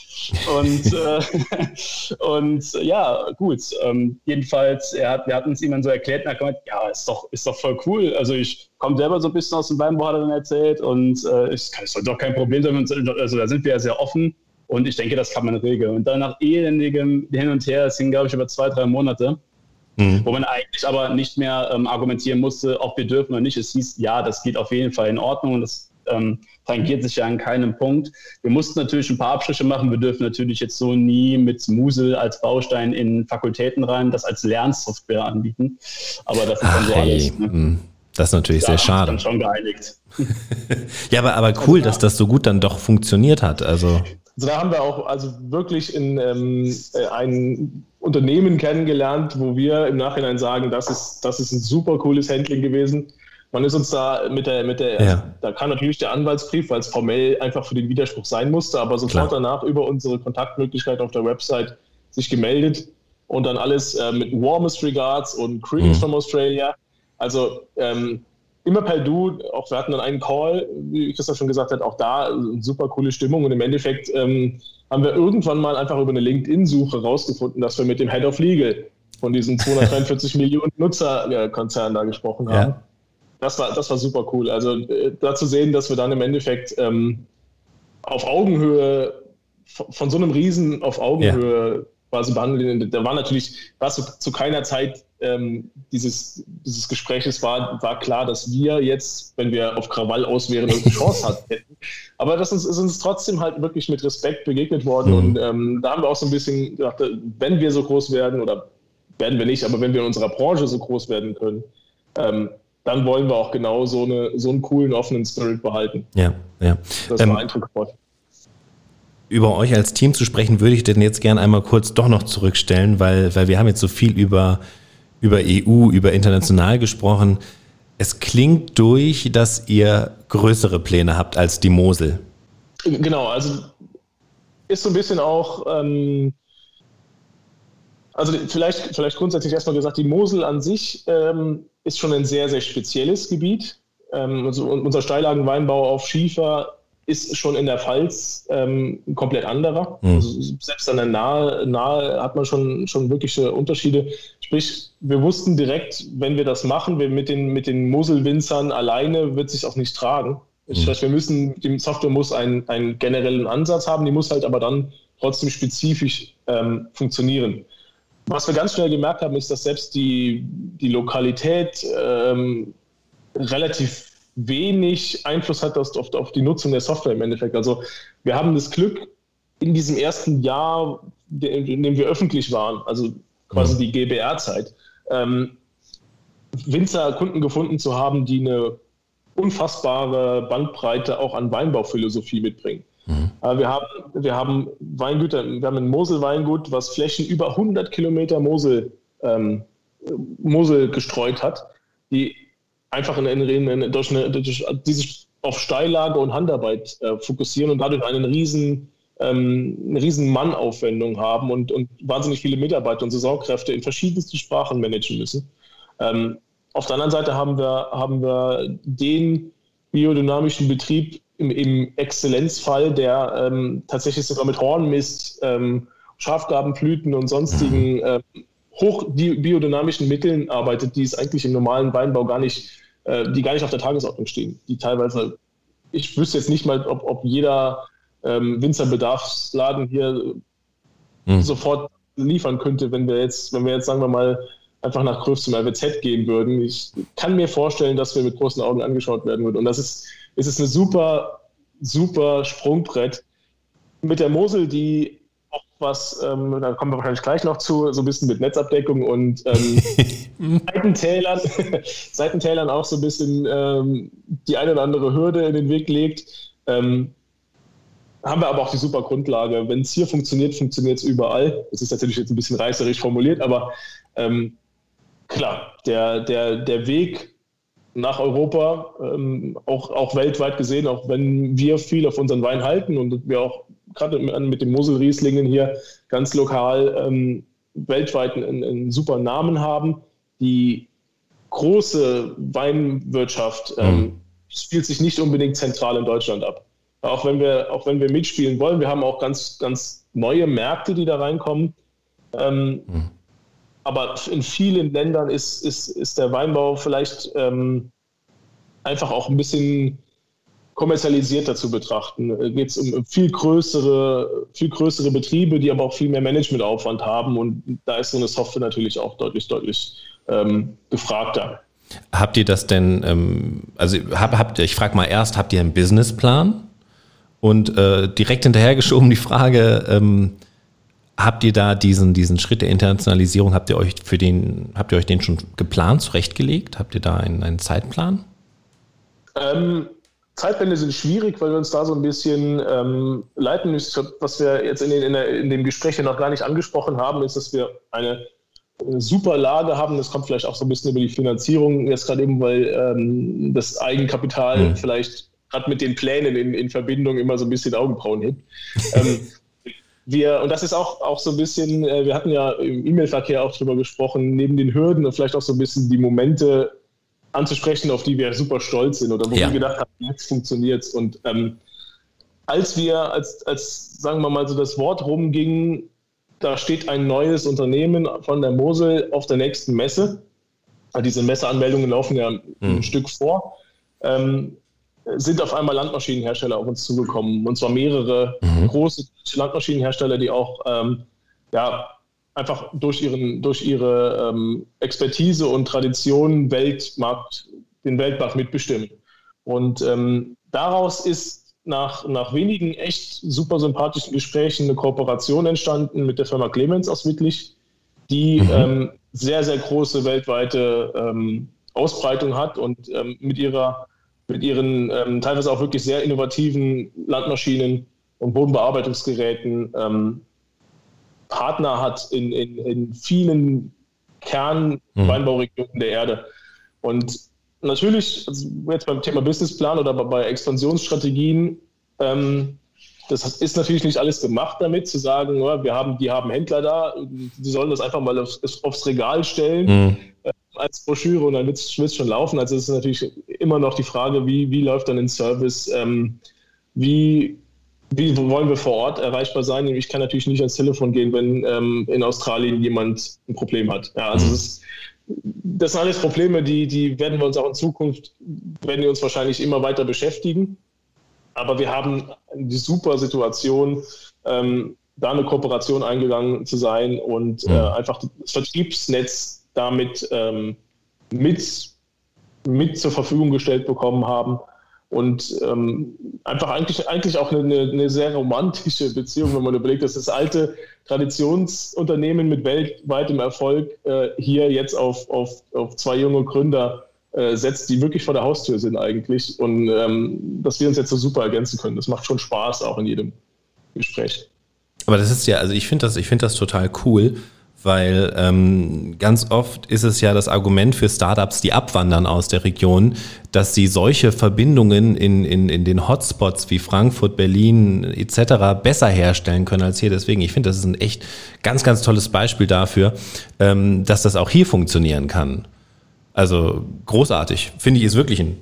Und, äh, und ja, gut. Ähm, jedenfalls, er hat, wir hatten es ihm dann so erklärt und er hat gemeint, ja, ist doch, ist doch voll cool. Also ich komme selber so ein bisschen aus dem Weinbau, hat er dann erzählt. Und äh, es doch kein Problem sein. Also da sind wir ja sehr offen. Und ich denke, das kann man regeln. Und dann nach elendigem Hin und Her, es ging, glaube ich, über zwei, drei Monate, mhm. wo man eigentlich aber nicht mehr ähm, argumentieren musste, ob wir dürfen oder nicht. Es hieß, ja, das geht auf jeden Fall in Ordnung und das ähm, tangiert sich ja an keinem Punkt. Wir mussten natürlich ein paar Abstriche machen. Wir dürfen natürlich jetzt so nie mit Musel als Baustein in Fakultäten rein, das als Lernsoftware anbieten. Aber das ist Ach, dann so hey. alles. Ne? Hm. Das ist natürlich da sehr schade. Dann schon geeinigt. ja, aber, aber cool, also, dass das so gut dann doch funktioniert hat. Also, also da haben wir auch also wirklich in, ähm, äh, ein Unternehmen kennengelernt, wo wir im Nachhinein sagen, das ist, das ist ein super cooles Handling gewesen man ist uns da mit der, mit der, ja. da kam natürlich der Anwaltsbrief, weil es formell einfach für den Widerspruch sein musste, aber sofort Klar. danach über unsere Kontaktmöglichkeit auf der Website sich gemeldet und dann alles äh, mit Warmest Regards und Greetings mhm. from Australia. Also ähm, immer per Du, auch wir hatten dann einen Call, wie Christoph schon gesagt hat, auch da eine super coole Stimmung und im Endeffekt ähm, haben wir irgendwann mal einfach über eine LinkedIn-Suche rausgefunden, dass wir mit dem Head of Legal von diesen 243 Millionen Nutzerkonzernen da gesprochen haben. Ja das war, das war super cool. Also äh, da zu sehen, dass wir dann im Endeffekt ähm, auf Augenhöhe, von, von, so einem Riesen auf Augenhöhe ja. quasi behandeln. Da war natürlich, war zu, zu keiner Zeit ähm, dieses, dieses Gespräches war, war klar, dass wir jetzt, wenn wir auf Krawall aus wären, eine Chance hatten. Aber das ist, ist, uns trotzdem halt wirklich mit Respekt begegnet worden. Mhm. Und ähm, da haben wir auch so ein bisschen gedacht, wenn wir so groß werden, oder werden wir nicht, aber wenn wir in unserer Branche so groß werden können, ähm, dann wollen wir auch genau so, eine, so einen coolen, offenen Spirit behalten. Ja, ja. Das ähm, war eindrucksvoll. Über euch als Team zu sprechen, würde ich denn jetzt gerne einmal kurz doch noch zurückstellen, weil, weil wir haben jetzt so viel über, über EU, über international gesprochen. Es klingt durch, dass ihr größere Pläne habt als die Mosel. Genau, also ist so ein bisschen auch, ähm, also vielleicht, vielleicht grundsätzlich erstmal gesagt, die Mosel an sich ähm, ist schon ein sehr, sehr spezielles Gebiet. Ähm, also unser Steillagenweinbau auf Schiefer ist schon in der Pfalz ähm, ein komplett anderer. Mhm. Also selbst an der Nahe, Nahe hat man schon, schon wirkliche Unterschiede. Sprich, wir wussten direkt, wenn wir das machen, wir mit den, mit den Moselwinzern alleine wird sich auch nicht tragen. Mhm. Das heißt, wir müssen, die Software muss einen, einen generellen Ansatz haben, die muss halt aber dann trotzdem spezifisch ähm, funktionieren. Was wir ganz schnell gemerkt haben, ist, dass selbst die, die Lokalität ähm, relativ wenig Einfluss hat auf, auf die Nutzung der Software im Endeffekt. Also wir haben das Glück, in diesem ersten Jahr, in dem wir öffentlich waren, also quasi die GBR-Zeit, ähm, Winzer Kunden gefunden zu haben, die eine unfassbare Bandbreite auch an Weinbauphilosophie mitbringen. Mhm. Wir, haben, wir haben Weingüter, wir haben ein Mosel-Weingut, was Flächen über 100 Kilometer Mosel, ähm, Mosel gestreut hat, die einfach in, in, in, durch, eine, durch die sich auf Steillage und Handarbeit äh, fokussieren und dadurch einen riesen, ähm, eine riesen Mannaufwendung haben und, und wahnsinnig viele Mitarbeiter und Saisonkräfte in verschiedensten Sprachen managen müssen. Ähm, auf der anderen Seite haben wir, haben wir den biodynamischen Betrieb im, im Exzellenzfall, der ähm, tatsächlich sogar mit Hornmist, ähm, Schafgabenflüten und sonstigen mhm. ähm, hochbiodynamischen Mitteln arbeitet, die es eigentlich im normalen Weinbau gar nicht, äh, die gar nicht auf der Tagesordnung stehen. Die teilweise, ich wüsste jetzt nicht mal, ob, ob jeder ähm, Winzerbedarfsladen hier mhm. sofort liefern könnte, wenn wir jetzt, wenn wir jetzt, sagen wir mal, einfach nach Gröf zum RWZ gehen würden. Ich kann mir vorstellen, dass wir mit großen Augen angeschaut werden würden. Und das ist es ist eine super, super Sprungbrett. Mit der Mosel, die auch was, ähm, da kommen wir wahrscheinlich gleich noch zu, so ein bisschen mit Netzabdeckung und ähm, Seitentälern, Seitentälern auch so ein bisschen ähm, die eine oder andere Hürde in den Weg legt. Ähm, haben wir aber auch die super Grundlage. Wenn es hier funktioniert, funktioniert es überall. Das ist natürlich jetzt ein bisschen reißerisch formuliert, aber ähm, klar, der, der, der Weg nach Europa, ähm, auch, auch weltweit gesehen, auch wenn wir viel auf unseren Wein halten und wir auch gerade mit den Moselrieslingen hier ganz lokal ähm, weltweit einen, einen, super Namen haben. Die große Weinwirtschaft ähm, mhm. spielt sich nicht unbedingt zentral in Deutschland ab. Auch wenn wir, auch wenn wir mitspielen wollen, wir haben auch ganz, ganz neue Märkte, die da reinkommen. Ähm, mhm. Aber in vielen Ländern ist, ist, ist der Weinbau vielleicht ähm, einfach auch ein bisschen kommerzialisierter zu betrachten. Da geht es um viel größere, viel größere Betriebe, die aber auch viel mehr Managementaufwand haben. Und da ist so eine Software natürlich auch deutlich, deutlich ähm, gefragter. Habt ihr das denn, ähm, also hab, habt ihr, ich frage mal erst, habt ihr einen Businessplan? Und äh, direkt hinterhergeschoben die Frage, ähm, habt ihr da diesen, diesen Schritt der Internationalisierung, habt ihr euch für den, habt ihr euch den schon geplant, zurechtgelegt? Habt ihr da einen, einen Zeitplan? Ähm, Zeitpläne sind schwierig, weil wir uns da so ein bisschen ähm, leiten müssen. Was wir jetzt in, den, in, der, in dem Gespräch noch gar nicht angesprochen haben, ist, dass wir eine, eine super Lage haben. Das kommt vielleicht auch so ein bisschen über die Finanzierung, jetzt gerade eben, weil ähm, das Eigenkapital mhm. vielleicht gerade mit den Plänen in, in Verbindung immer so ein bisschen Augenbrauen hebt. ähm, wir, und das ist auch, auch so ein bisschen, äh, wir hatten ja im E-Mail-Verkehr auch drüber gesprochen, neben den Hürden und vielleicht auch so ein bisschen die Momente anzusprechen, auf die wir super stolz sind oder wo ja. wir gedacht haben, jetzt funktioniert es. Und ähm, als wir, als, als, sagen wir mal, so das Wort rumging, da steht ein neues Unternehmen von der Mosel auf der nächsten Messe. Diese Messeanmeldungen laufen ja mhm. ein Stück vor. Ähm, sind auf einmal Landmaschinenhersteller auf uns zugekommen. Und zwar mehrere mhm. große Landmaschinenhersteller, die auch ähm, ja, einfach durch, ihren, durch ihre ähm, Expertise und Tradition Weltmarkt, den Weltmarkt mitbestimmen. Und ähm, daraus ist nach, nach wenigen echt super sympathischen Gesprächen eine Kooperation entstanden mit der Firma Clemens aus Wittlich, die mhm. ähm, sehr, sehr große weltweite ähm, Ausbreitung hat und ähm, mit ihrer mit ihren ähm, teilweise auch wirklich sehr innovativen Landmaschinen und Bodenbearbeitungsgeräten ähm, Partner hat in, in, in vielen Kernweinbauregionen mhm. der Erde. Und natürlich, also jetzt beim Thema Businessplan oder bei Expansionsstrategien, ähm, das ist natürlich nicht alles gemacht damit, zu sagen, wir haben, die haben Händler da, die sollen das einfach mal aufs, aufs Regal stellen. Mhm als Broschüre und dann wird es schon laufen. Also es ist natürlich immer noch die Frage, wie, wie läuft dann ein Service, ähm, wie, wie wollen wir vor Ort erreichbar sein? Ich kann natürlich nicht ans Telefon gehen, wenn ähm, in Australien jemand ein Problem hat. Ja, also mhm. das, ist, das sind alles Probleme, die, die werden wir uns auch in Zukunft, werden wir uns wahrscheinlich immer weiter beschäftigen. Aber wir haben die super Situation, ähm, da eine Kooperation eingegangen zu sein und äh, einfach das Vertriebsnetz damit ähm, mit, mit zur Verfügung gestellt bekommen haben. Und ähm, einfach eigentlich, eigentlich auch eine, eine, sehr romantische Beziehung, wenn man überlegt, dass das alte Traditionsunternehmen mit weltweitem Erfolg äh, hier jetzt auf, auf, auf zwei junge Gründer äh, setzt, die wirklich vor der Haustür sind eigentlich. Und ähm, dass wir uns jetzt so super ergänzen können. Das macht schon Spaß auch in jedem Gespräch. Aber das ist ja, also ich finde das, ich finde das total cool weil ähm, ganz oft ist es ja das Argument für Startups, die abwandern aus der Region, dass sie solche Verbindungen in, in, in den Hotspots wie Frankfurt, Berlin etc. besser herstellen können als hier. Deswegen, ich finde, das ist ein echt ganz, ganz tolles Beispiel dafür, ähm, dass das auch hier funktionieren kann. Also großartig, finde ich, ist wirklich ein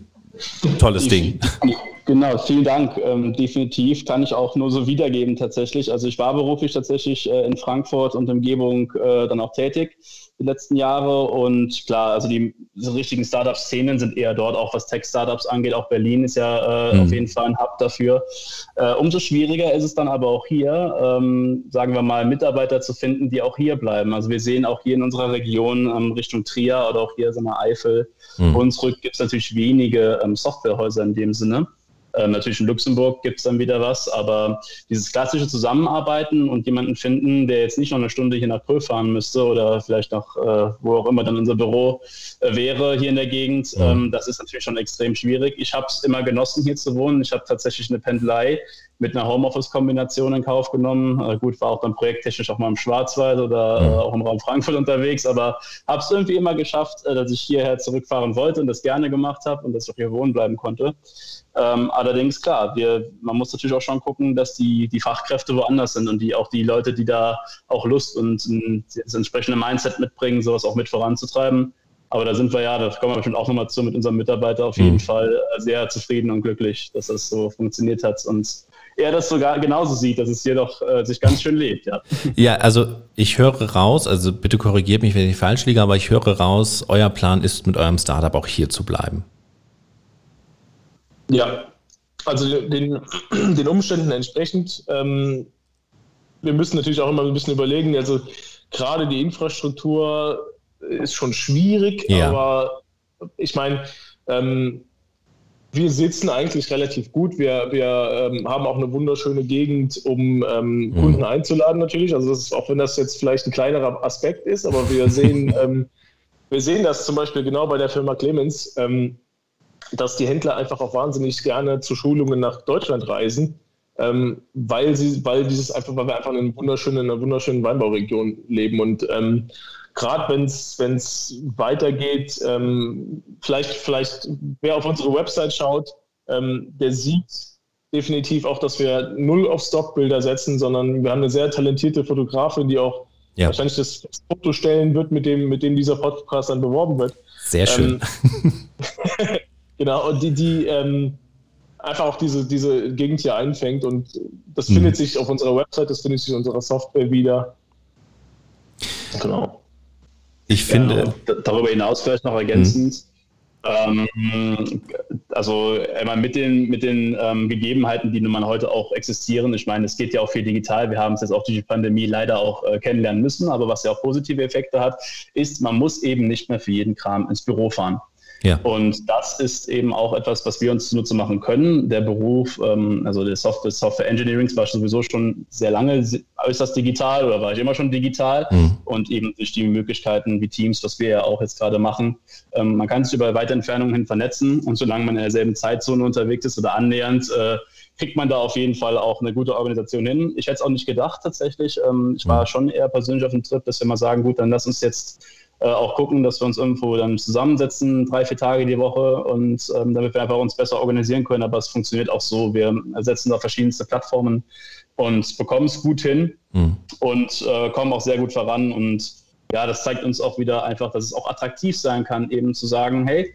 tolles Ding. Genau, vielen Dank. Ähm, definitiv kann ich auch nur so wiedergeben tatsächlich. Also ich war beruflich tatsächlich äh, in Frankfurt und Umgebung äh, dann auch tätig die letzten Jahre und klar, also die, die richtigen Startup-Szenen sind eher dort, auch was Tech-Startups angeht. Auch Berlin ist ja äh, mhm. auf jeden Fall ein Hub dafür. Äh, umso schwieriger ist es dann aber auch hier, ähm, sagen wir mal, Mitarbeiter zu finden, die auch hier bleiben. Also wir sehen auch hier in unserer Region ähm, Richtung Trier oder auch hier, sagen wir Eifel, mhm. Hunsrück gibt es natürlich wenige ähm, Softwarehäuser in dem Sinne. Ähm, natürlich in Luxemburg gibt es dann wieder was, aber dieses klassische Zusammenarbeiten und jemanden finden, der jetzt nicht noch eine Stunde hier nach Prö fahren müsste oder vielleicht noch, äh, wo auch immer dann unser Büro äh, wäre hier in der Gegend, ähm, das ist natürlich schon extrem schwierig. Ich habe es immer genossen, hier zu wohnen. Ich habe tatsächlich eine Pendelei mit einer Homeoffice-Kombination in Kauf genommen. Äh, gut, war auch dann projekttechnisch auch mal im Schwarzwald oder äh, auch im Raum Frankfurt unterwegs, aber habe es irgendwie immer geschafft, äh, dass ich hierher zurückfahren wollte und das gerne gemacht habe und dass ich auch hier wohnen bleiben konnte. Ähm, allerdings, klar, wir, man muss natürlich auch schon gucken, dass die, die Fachkräfte woanders sind und die auch die Leute, die da auch Lust und ein, das entsprechende Mindset mitbringen, sowas auch mit voranzutreiben. Aber da sind wir ja, da kommen wir bestimmt auch nochmal zu, mit unserem Mitarbeiter auf jeden mhm. Fall sehr zufrieden und glücklich, dass das so funktioniert hat und er das sogar genauso sieht, dass es hier doch äh, sich ganz schön lebt. Ja. ja, also ich höre raus, also bitte korrigiert mich, wenn ich falsch liege, aber ich höre raus, euer Plan ist, mit eurem Startup auch hier zu bleiben. Ja, also den, den Umständen entsprechend. Ähm, wir müssen natürlich auch immer ein bisschen überlegen, also gerade die Infrastruktur ist schon schwierig, ja. aber ich meine, ähm, wir sitzen eigentlich relativ gut. Wir, wir ähm, haben auch eine wunderschöne Gegend, um ähm, mhm. Kunden einzuladen natürlich. Also ist, auch wenn das jetzt vielleicht ein kleinerer Aspekt ist, aber wir sehen, ähm, wir sehen das zum Beispiel genau bei der Firma Clemens, ähm, dass die Händler einfach auch wahnsinnig gerne zu Schulungen nach Deutschland reisen, ähm, weil sie, weil dieses einfach, weil wir einfach in, wunderschönen, in einer wunderschönen Weinbauregion leben und ähm, gerade wenn es weitergeht, ähm, vielleicht, vielleicht wer auf unsere Website schaut, ähm, der sieht definitiv auch, dass wir null auf Stockbilder setzen, sondern wir haben eine sehr talentierte Fotografin, die auch ja. wahrscheinlich das, Foto stellen wird, mit dem, mit dem dieser Podcast dann beworben wird. Sehr schön. Ähm, genau, und die, die ähm, einfach auch diese, diese Gegend hier einfängt und das mhm. findet sich auf unserer Website, das findet sich in unserer Software wieder. Genau. Ich finde. Ja, darüber hinaus vielleicht noch ergänzend. Hm. Ähm, also einmal mit den, mit den ähm, Gegebenheiten, die nun mal heute auch existieren. Ich meine, es geht ja auch viel digital. Wir haben es jetzt auch durch die Pandemie leider auch äh, kennenlernen müssen. Aber was ja auch positive Effekte hat, ist, man muss eben nicht mehr für jeden Kram ins Büro fahren. Ja. Und das ist eben auch etwas, was wir uns zunutze machen können. Der Beruf, ähm, also der Software, Software Engineering war sowieso schon sehr lange äußerst digital oder war ich immer schon digital. Mhm. Und eben durch die Möglichkeiten wie Teams, was wir ja auch jetzt gerade machen, ähm, man kann sich über weite Entfernungen hin vernetzen und solange man in derselben Zeitzone unterwegs ist oder annähernd, äh, kriegt man da auf jeden Fall auch eine gute Organisation hin. Ich hätte es auch nicht gedacht tatsächlich. Ähm, ich war mhm. schon eher persönlich auf dem Trip, dass wir mal sagen, gut, dann lass uns jetzt auch gucken, dass wir uns irgendwo dann zusammensetzen, drei, vier Tage die Woche und ähm, damit wir einfach uns besser organisieren können. Aber es funktioniert auch so. Wir setzen da verschiedenste Plattformen und bekommen es gut hin mhm. und äh, kommen auch sehr gut voran. Und ja, das zeigt uns auch wieder einfach, dass es auch attraktiv sein kann, eben zu sagen, hey,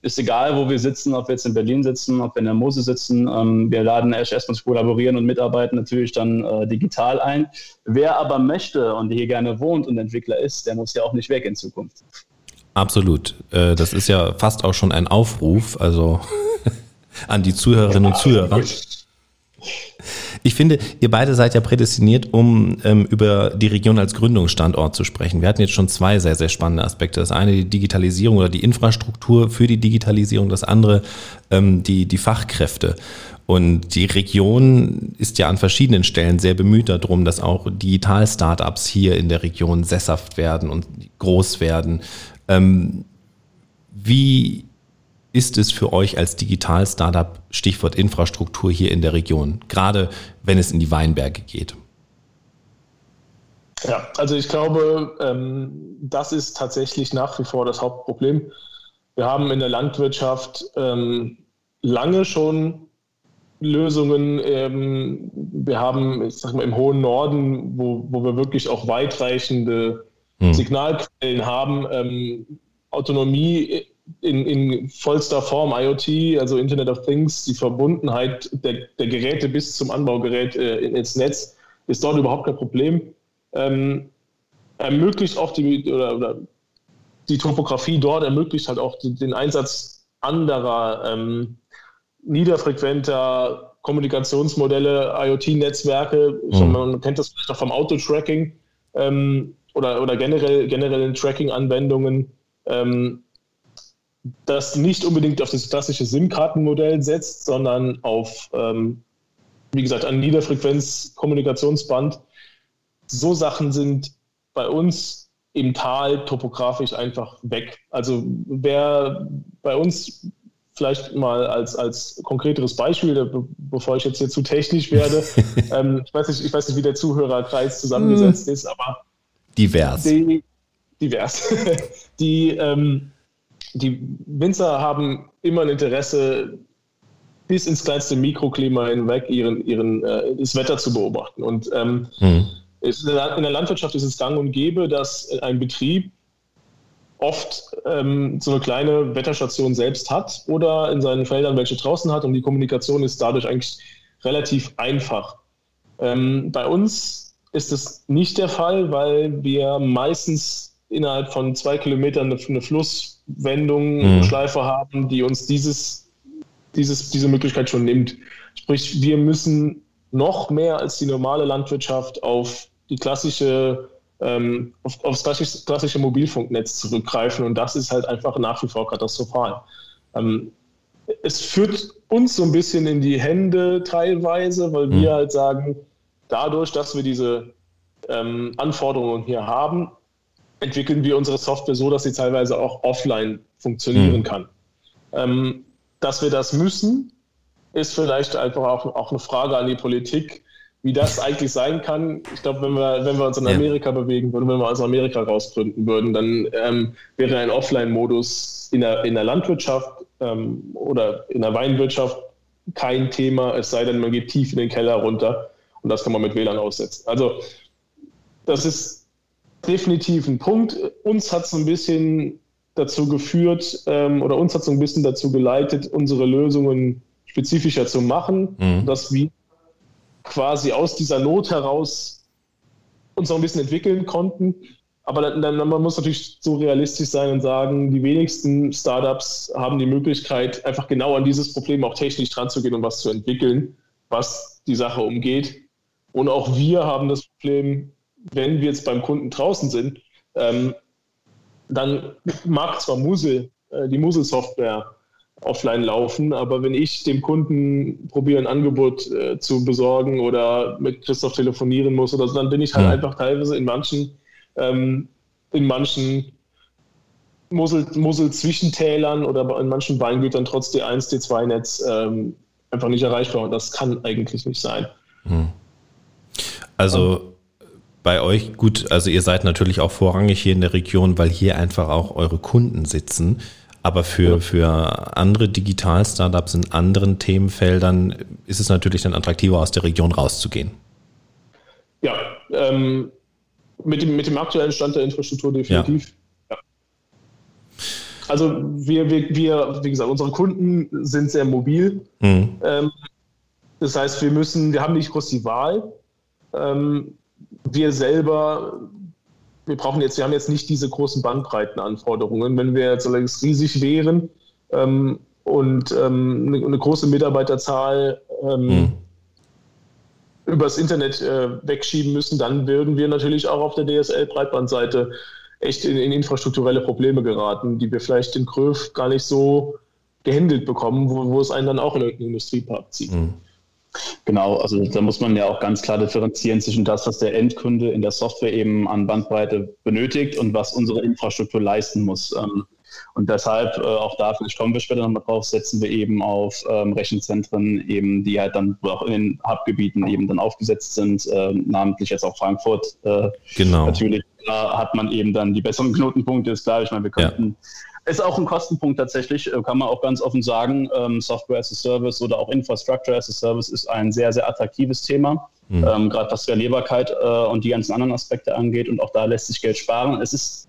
ist egal, wo wir sitzen, ob wir jetzt in Berlin sitzen, ob wir in der Mose sitzen. Ähm, wir laden erstmal zu kollaborieren und mitarbeiten natürlich dann äh, digital ein. Wer aber möchte und hier gerne wohnt und Entwickler ist, der muss ja auch nicht weg in Zukunft. Absolut. Äh, das ist ja fast auch schon ein Aufruf, also an die Zuhörerinnen und Zuhörer. Ich finde, ihr beide seid ja prädestiniert, um ähm, über die Region als Gründungsstandort zu sprechen. Wir hatten jetzt schon zwei sehr, sehr spannende Aspekte. Das eine die Digitalisierung oder die Infrastruktur für die Digitalisierung, das andere ähm, die, die Fachkräfte. Und die Region ist ja an verschiedenen Stellen sehr bemüht darum, dass auch Digital-Startups hier in der Region sesshaft werden und groß werden. Ähm, wie ist es für euch als Digital-Startup, Stichwort Infrastruktur hier in der Region, gerade wenn es in die Weinberge geht? Ja, also ich glaube, ähm, das ist tatsächlich nach wie vor das Hauptproblem. Wir haben in der Landwirtschaft ähm, lange schon Lösungen. Ähm, wir haben, ich sag mal, im hohen Norden, wo, wo wir wirklich auch weitreichende hm. Signalquellen haben, Autonomie in, in vollster Form IoT, also Internet of Things, die Verbundenheit der, der Geräte bis zum Anbaugerät äh, ins Netz, ist dort überhaupt kein Problem. Ähm, ermöglicht auch die, oder, oder, die Topografie dort ermöglicht halt auch den, den Einsatz anderer ähm, niederfrequenter Kommunikationsmodelle, IoT-Netzwerke. Mhm. Man kennt das vielleicht auch vom Auto-Tracking ähm, oder, oder generell, generellen Tracking-Anwendungen. Ähm, das nicht unbedingt auf das klassische SIM-Kartenmodell setzt, sondern auf, ähm, wie gesagt, ein Niederfrequenz-Kommunikationsband. So Sachen sind bei uns im Tal topografisch einfach weg. Also wer bei uns vielleicht mal als, als konkreteres Beispiel, bevor ich jetzt hier zu technisch werde. ähm, ich, weiß nicht, ich weiß nicht, wie der Zuhörerkreis zusammengesetzt hm. ist, aber divers. Die, divers. die, ähm, die Winzer haben immer ein Interesse, bis ins kleinste Mikroklima hinweg ihren, ihren, äh, das Wetter zu beobachten. Und ähm, hm. in der Landwirtschaft ist es gang und gäbe, dass ein Betrieb oft ähm, so eine kleine Wetterstation selbst hat oder in seinen Feldern welche draußen hat und die Kommunikation ist dadurch eigentlich relativ einfach. Ähm, bei uns ist es nicht der Fall, weil wir meistens innerhalb von zwei Kilometern eine, eine Flusswendung, mhm. Schleife haben, die uns dieses, dieses, diese Möglichkeit schon nimmt. Sprich, wir müssen noch mehr als die normale Landwirtschaft auf die klassische ähm, auf, aufs klassische, klassische, Mobilfunknetz zurückgreifen und das ist halt einfach nach wie vor katastrophal. Ähm, es führt uns so ein bisschen in die Hände teilweise, weil wir mhm. halt sagen, dadurch, dass wir diese ähm, Anforderungen hier haben, entwickeln wir unsere Software so, dass sie teilweise auch offline funktionieren mhm. kann. Ähm, dass wir das müssen, ist vielleicht einfach auch, auch eine Frage an die Politik, wie das eigentlich sein kann. Ich glaube, wenn wir, wenn wir uns in Amerika ja. bewegen würden, wenn wir aus Amerika rausgründen würden, dann ähm, wäre ein Offline-Modus in der, in der Landwirtschaft ähm, oder in der Weinwirtschaft kein Thema, es sei denn, man geht tief in den Keller runter und das kann man mit WLAN aussetzen. Also das ist definitiv ein Punkt. Uns hat es ein bisschen dazu geführt ähm, oder uns hat es ein bisschen dazu geleitet, unsere Lösungen spezifischer zu machen, mhm. dass wir quasi aus dieser Not heraus uns noch ein bisschen entwickeln konnten. Aber dann, dann, man muss natürlich so realistisch sein und sagen, die wenigsten Startups haben die Möglichkeit, einfach genau an dieses Problem auch technisch dran zu gehen und was zu entwickeln, was die Sache umgeht. Und auch wir haben das Problem, wenn wir jetzt beim Kunden draußen sind, ähm, dann mag zwar Musel, äh, die Musel-Software offline laufen. Aber wenn ich dem Kunden probiere, ein Angebot äh, zu besorgen oder mit Christoph telefonieren muss oder so, dann bin ich halt ja. einfach teilweise in manchen, ähm, in manchen Mussel-Zwischentälern oder in manchen Weingütern trotz D1, D2-Netz ähm, einfach nicht erreichbar. Und das kann eigentlich nicht sein. Hm. Also bei euch, gut, also ihr seid natürlich auch vorrangig hier in der Region, weil hier einfach auch eure Kunden sitzen. Aber für, für andere Digital-Startups in anderen Themenfeldern ist es natürlich dann attraktiver, aus der Region rauszugehen. Ja, ähm, mit, dem, mit dem aktuellen Stand der Infrastruktur definitiv. Ja. ja. Also wir, wir, wir, wie gesagt, unsere Kunden sind sehr mobil. Mhm. Ähm, das heißt, wir müssen, wir haben nicht groß die Wahl. Ähm, wir selber wir brauchen jetzt, wir haben jetzt nicht diese großen Bandbreitenanforderungen. Wenn wir jetzt allerdings riesig wären ähm, und ähm, eine, eine, große Mitarbeiterzahl mhm. übers Internet äh, wegschieben müssen, dann würden wir natürlich auch auf der DSL-Breitbandseite echt in, in, infrastrukturelle Probleme geraten, die wir vielleicht in Kröv gar nicht so gehandelt bekommen, wo, wo es einen dann auch in irgendeinen Industriepark zieht. Mhm. Genau, also da muss man ja auch ganz klar differenzieren zwischen das, was der Endkunde in der Software eben an Bandbreite benötigt und was unsere Infrastruktur leisten muss. Ähm, und deshalb, äh, auch da, vielleicht kommen wir später nochmal drauf, setzen wir eben auf ähm, Rechenzentren, eben, die halt dann auch in den Hubgebieten eben dann aufgesetzt sind, äh, namentlich jetzt auch Frankfurt. Äh, genau. Natürlich da hat man eben dann die besseren Knotenpunkte, ist klar. Ich meine, wir könnten ja ist auch ein Kostenpunkt tatsächlich, äh, kann man auch ganz offen sagen. Ähm, Software as a Service oder auch Infrastructure as a Service ist ein sehr, sehr attraktives Thema, mhm. ähm, gerade was Skalierbarkeit äh, und die ganzen anderen Aspekte angeht. Und auch da lässt sich Geld sparen. Es ist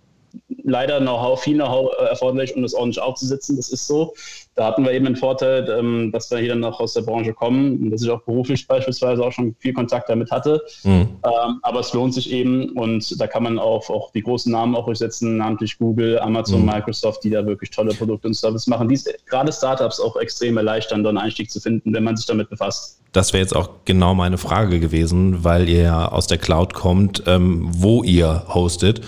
leider Know-how, viel Know-how äh, erforderlich, um das ordentlich aufzusetzen. Das ist so. Da hatten wir eben den Vorteil, ähm, dass wir hier dann noch aus der Branche kommen und dass ich auch beruflich beispielsweise auch schon viel Kontakt damit hatte. Mhm. Ähm, aber es lohnt sich eben und da kann man auch, auch die großen Namen auch durchsetzen, namentlich Google, Amazon, mhm. Microsoft, die da wirklich tolle Produkte und Service machen, die gerade Startups auch extrem erleichtern, da einen Einstieg zu finden, wenn man sich damit befasst. Das wäre jetzt auch genau meine Frage gewesen, weil ihr ja aus der Cloud kommt, ähm, wo ihr hostet.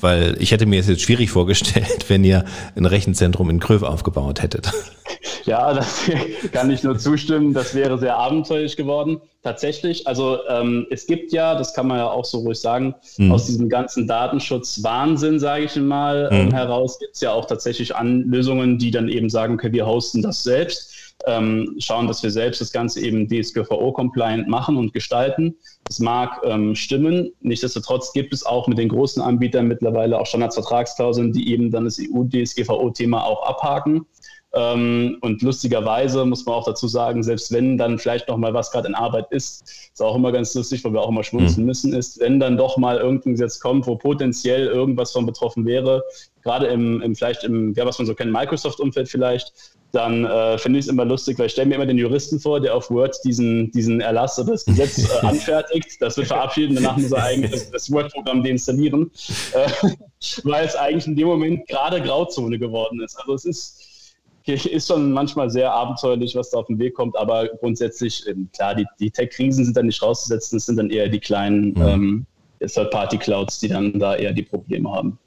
Weil ich hätte mir es jetzt schwierig vorgestellt, wenn ihr ein Rechenzentrum in Kröv aufgebaut hättet. Ja, das kann ich nur zustimmen. Das wäre sehr abenteuerlich geworden. Tatsächlich, also ähm, es gibt ja, das kann man ja auch so ruhig sagen, mhm. aus diesem ganzen Datenschutz-Wahnsinn, sage ich mal, mhm. heraus gibt es ja auch tatsächlich Anlösungen, die dann eben sagen, okay, wir hosten das selbst ähm, schauen, dass wir selbst das Ganze eben DSGVO-compliant machen und gestalten. Das mag ähm, stimmen. Nichtsdestotrotz gibt es auch mit den großen Anbietern mittlerweile auch Standardsvertragsklauseln, die eben dann das EU-DSGVO-Thema auch abhaken. Ähm, und lustigerweise muss man auch dazu sagen, selbst wenn dann vielleicht noch mal was gerade in Arbeit ist, ist auch immer ganz lustig, weil wir auch immer schmunzeln mhm. müssen, ist, wenn dann doch mal irgendein Gesetz kommt, wo potenziell irgendwas von betroffen wäre, gerade im, im vielleicht im, ja, was man so kennt, Microsoft-Umfeld vielleicht, dann äh, finde ich es immer lustig, weil ich stelle mir immer den Juristen vor, der auf Word diesen, diesen Erlass oder das Gesetz äh, anfertigt. Das wird verabschiedet und danach muss er eigentlich das, das Word-Programm deinstallieren, äh, weil es eigentlich in dem Moment gerade Grauzone geworden ist. Also es ist, ist schon manchmal sehr abenteuerlich, was da auf den Weg kommt, aber grundsätzlich, ähm, klar, die, die Tech-Krisen sind dann nicht rauszusetzen, es sind dann eher die kleinen mhm. ähm, Third-Party-Clouds, die dann da eher die Probleme haben.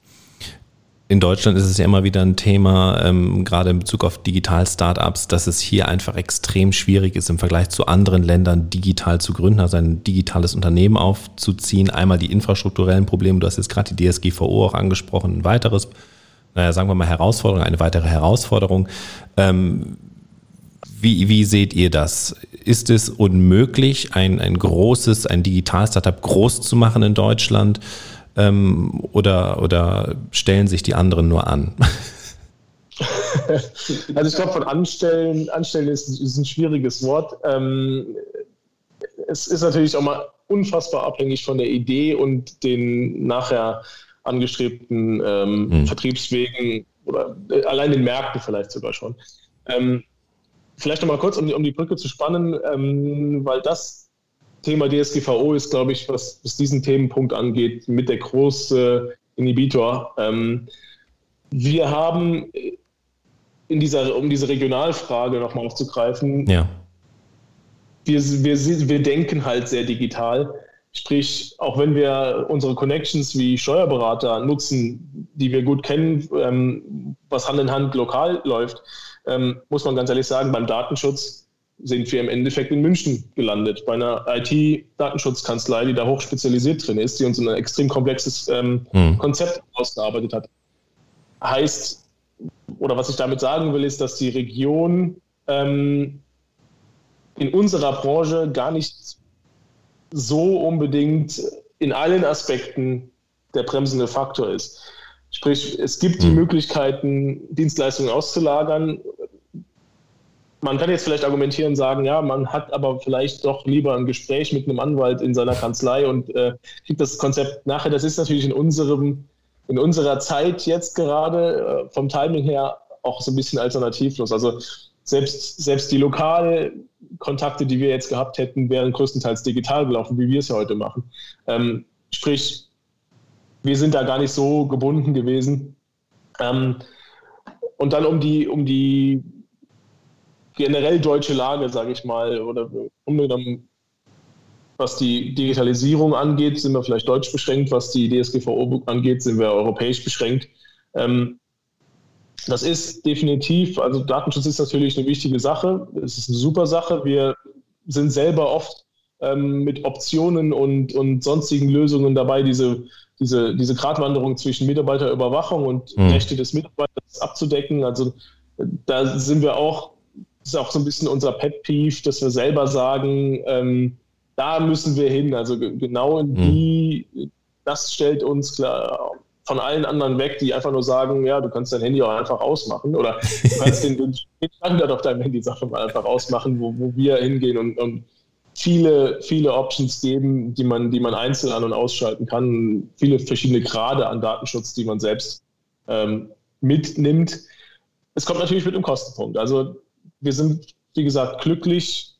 In Deutschland ist es ja immer wieder ein Thema, ähm, gerade in Bezug auf Digital-Startups, dass es hier einfach extrem schwierig ist, im Vergleich zu anderen Ländern digital zu gründen, also ein digitales Unternehmen aufzuziehen. Einmal die infrastrukturellen Probleme, du hast jetzt gerade die DSGVO auch angesprochen, ein weiteres, naja, sagen wir mal Herausforderung, eine weitere Herausforderung. Ähm, wie, wie seht ihr das? Ist es unmöglich, ein, ein großes, ein Digital-Startup groß zu machen in Deutschland? Ähm, oder, oder stellen sich die anderen nur an? Also ich glaube, von Anstellen, Anstellen ist, ist ein schwieriges Wort. Ähm, es ist natürlich auch mal unfassbar abhängig von der Idee und den nachher angestrebten ähm, mhm. Vertriebswegen oder äh, allein den Märkten vielleicht sogar schon. Ähm, vielleicht nochmal kurz, um, um, die Brücke zu spannen, ähm, weil das Thema DSGVO ist, glaube ich, was, was diesen Themenpunkt angeht, mit der große Inhibitor. Ähm, wir haben in dieser, um diese Regionalfrage nochmal aufzugreifen, ja. wir, wir, wir denken halt sehr digital. Sprich, auch wenn wir unsere Connections wie Steuerberater nutzen, die wir gut kennen, ähm, was Hand in Hand lokal läuft, ähm, muss man ganz ehrlich sagen, beim Datenschutz sind wir im Endeffekt in München gelandet, bei einer IT-Datenschutzkanzlei, die da hochspezialisiert drin ist, die uns ein extrem komplexes ähm, mhm. Konzept ausgearbeitet hat. Heißt, oder was ich damit sagen will, ist, dass die Region ähm, in unserer Branche gar nicht so unbedingt in allen Aspekten der bremsende Faktor ist. Sprich, es gibt die mhm. Möglichkeiten, Dienstleistungen auszulagern man kann jetzt vielleicht argumentieren, sagen, ja, man hat aber vielleicht doch lieber ein Gespräch mit einem Anwalt in seiner Kanzlei und äh, kriegt das Konzept nachher. Das ist natürlich in unserem, in unserer Zeit jetzt gerade äh, vom Timing her auch so ein bisschen alternativlos. Also selbst, selbst die Lokalkontakte, die wir jetzt gehabt hätten, wären größtenteils digital gelaufen, wie wir es ja heute machen. Ähm, sprich, wir sind da gar nicht so gebunden gewesen. Ähm, und dann um die, um die generell deutsche Lage, sage ich mal, oder umgenommen, was die Digitalisierung angeht, sind wir vielleicht deutsch beschränkt, was die DSGVO angeht, sind wir europäisch beschränkt. Ähm, das ist definitiv, also Datenschutz ist natürlich eine wichtige Sache, es ist eine super Sache. Wir sind selber oft ähm, mit Optionen und, und sonstigen Lösungen dabei, diese, diese, diese Gratwanderung zwischen Mitarbeiterüberwachung und mhm. Rechte des Mitarbeiters abzudecken. Also da sind wir auch ist auch so ein bisschen unser Pet Peeve, dass wir selber sagen, ähm, da müssen wir hin. Also genau in hm. die, mhm. das stellt uns klar von allen anderen weg, die einfach nur sagen, ja, du kannst dein Handy auch einfach ausmachen oder du kannst den, den Standard auf deinem Handy Sache mal einfach ausmachen, wo, wo wir hingehen und, und viele, viele Options geben, die man, die man einzeln an- und ausschalten kann, viele verschiedene Grade an Datenschutz, die man selbst ähm, mitnimmt. Es kommt natürlich mit einem Kostenpunkt. Also wir sind, wie gesagt, glücklich,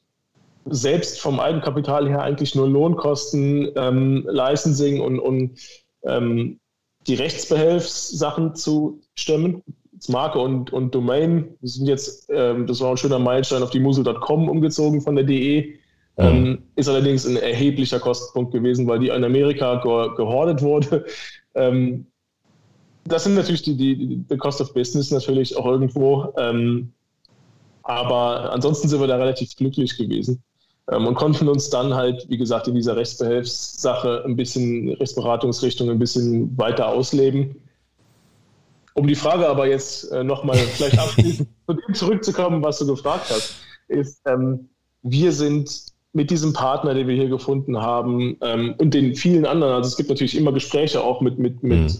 selbst vom Eigenkapital her eigentlich nur Lohnkosten, ähm, Licensing und, und ähm, die Rechtsbehelfssachen zu stemmen. Marke und, und Domain. Wir sind jetzt, ähm, das war ein schöner Meilenstein, auf die musel.com umgezogen von der DE. Mhm. Ähm, ist allerdings ein erheblicher Kostenpunkt gewesen, weil die in Amerika ge gehordet wurde. Ähm, das sind natürlich die, die, die Cost of Business natürlich auch irgendwo. Ähm, Aber ansonsten sind wir da relativ glücklich gewesen ähm, und konnten uns dann halt, wie gesagt, in dieser Rechtsbehelfssache ein bisschen Rechtsberatungsrichtung ein bisschen weiter ausleben. Um die Frage aber jetzt äh, nochmal vielleicht abschließend zu dem zurückzukommen, was du gefragt hast, ist, ähm, wir sind mit diesem Partner, den wir hier gefunden haben ähm, und den vielen anderen, also es gibt natürlich immer Gespräche auch mit, mit, mit, mhm.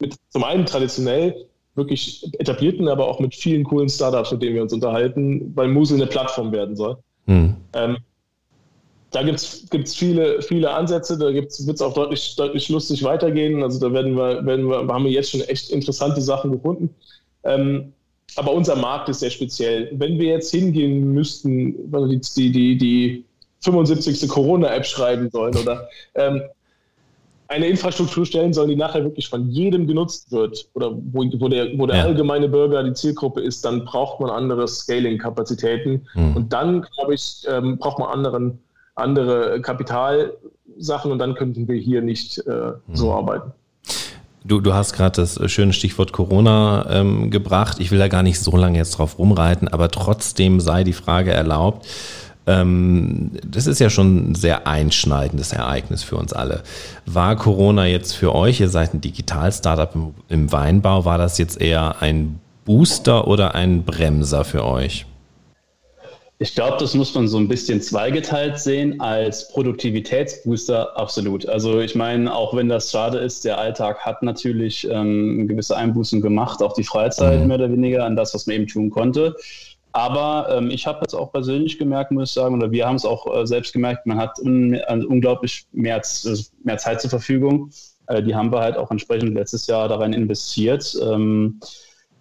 mit zum einen traditionell wirklich etablierten, aber auch mit vielen coolen Startups, mit denen wir uns unterhalten, weil Musel eine Plattform werden soll. Mhm. Ähm, da gibt es viele, viele Ansätze, da wird es auch deutlich, deutlich lustig weitergehen. Also da werden wir, werden wir, haben wir jetzt schon echt interessante Sachen gefunden. Ähm, aber unser Markt ist sehr speziell. Wenn wir jetzt hingehen müssten, die, die, die 75. Corona-App schreiben sollen oder ähm, eine Infrastruktur stellen sollen, die nachher wirklich von jedem genutzt wird oder wo, wo der, wo der ja. allgemeine Bürger die Zielgruppe ist, dann braucht man andere Scaling-Kapazitäten. Mhm. Und dann, glaube ich, ähm, braucht man anderen andere Kapitalsachen und dann könnten wir hier nicht äh, so mhm. arbeiten. Du, du hast gerade das schöne Stichwort Corona ähm, gebracht. Ich will da gar nicht so lange jetzt drauf rumreiten, aber trotzdem sei die Frage erlaubt. Ähm, das ist ja schon ein sehr einschneidendes Ereignis für uns alle. War Corona jetzt für euch, ihr seid ein Digital-Startup im, im Weinbau, war das jetzt eher ein Booster oder ein Bremser für euch? Ich glaube, das muss man so ein bisschen zweigeteilt sehen als Produktivitätsbooster, absolut. Also ich meine, auch wenn das schade ist, der Alltag hat natürlich ähm, gewisse Einbußen gemacht, auch die Freizeit mhm. mehr oder weniger an das, was man eben tun konnte. Aber ähm, ich habe jetzt auch persönlich gemerkt, muss ich sagen, oder wir haben es auch äh, selbst gemerkt, man hat un also unglaublich mehr, also mehr Zeit zur Verfügung. Äh, die haben wir halt auch entsprechend letztes Jahr darin investiert. Ähm,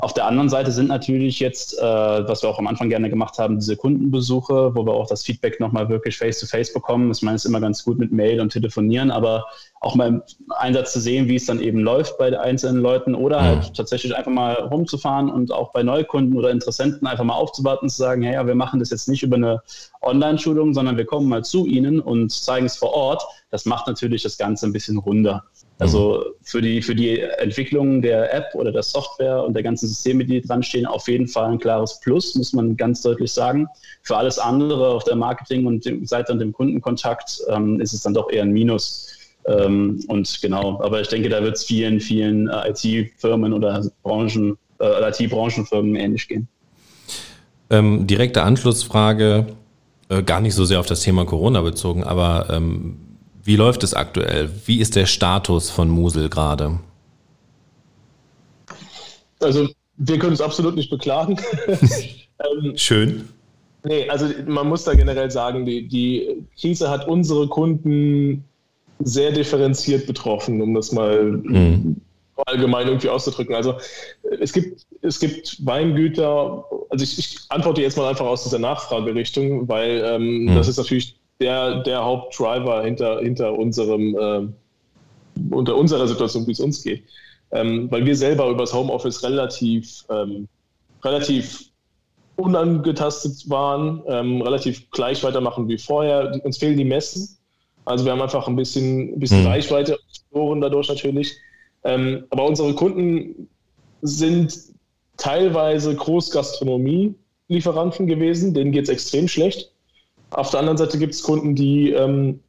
auf der anderen Seite sind natürlich jetzt, äh, was wir auch am Anfang gerne gemacht haben, diese Kundenbesuche, wo wir auch das Feedback nochmal wirklich face-to-face -face bekommen. Ich meine, es ist immer ganz gut mit Mail und Telefonieren, aber auch mal im Einsatz zu sehen, wie es dann eben läuft bei einzelnen Leuten oder halt tatsächlich einfach mal rumzufahren und auch bei Neukunden oder Interessenten einfach mal aufzuwarten und zu sagen, hey, ja, wir machen das jetzt nicht über eine Online-Schulung, sondern wir kommen mal zu Ihnen und zeigen es vor Ort. Das macht natürlich das Ganze ein bisschen runder. Also mhm. für die, für die Entwicklung der App oder der Software und der ganzen Systeme, die dran stehen, auf jeden Fall ein klares Plus, muss man ganz deutlich sagen. Für alles andere auf der Marketing- und dem, Seite und dem Kundenkontakt ähm, ist es dann doch eher ein Minus. Ähm, und genau, aber ich denke, da wird es vielen, vielen äh, IT-Firmen oder Branchen, äh, IT-Branchenfirmen ähnlich gehen. Ähm, direkte Anschlussfrage, äh, gar nicht so sehr auf das Thema Corona bezogen, aber ähm, wie läuft es aktuell? Wie ist der Status von Musel gerade? Also, wir können es absolut nicht beklagen. ähm, Schön. Nee, also man muss da generell sagen, die, die Krise hat unsere Kunden sehr differenziert betroffen, um das mal mhm. Allgemein irgendwie auszudrücken. Also es gibt, es gibt Weingüter, also ich, ich antworte jetzt mal einfach aus dieser Nachfragerichtung, weil ähm, mhm. das ist natürlich der, der Hauptdriver hinter, hinter unserem, äh, unter unserer Situation, wie es uns geht. Ähm, weil wir selber über das Homeoffice relativ, ähm, relativ unangetastet waren, ähm, relativ gleich weitermachen wie vorher. Uns fehlen die Messen. Also wir haben einfach ein bisschen, ein bisschen mhm. Reichweite verloren dadurch natürlich. Ähm, aber unsere Kunden sind teilweise Großgastronomie-Lieferanten gewesen, denen geht es extrem schlecht. Auf der anderen Seite gibt es Kunden, die ähm,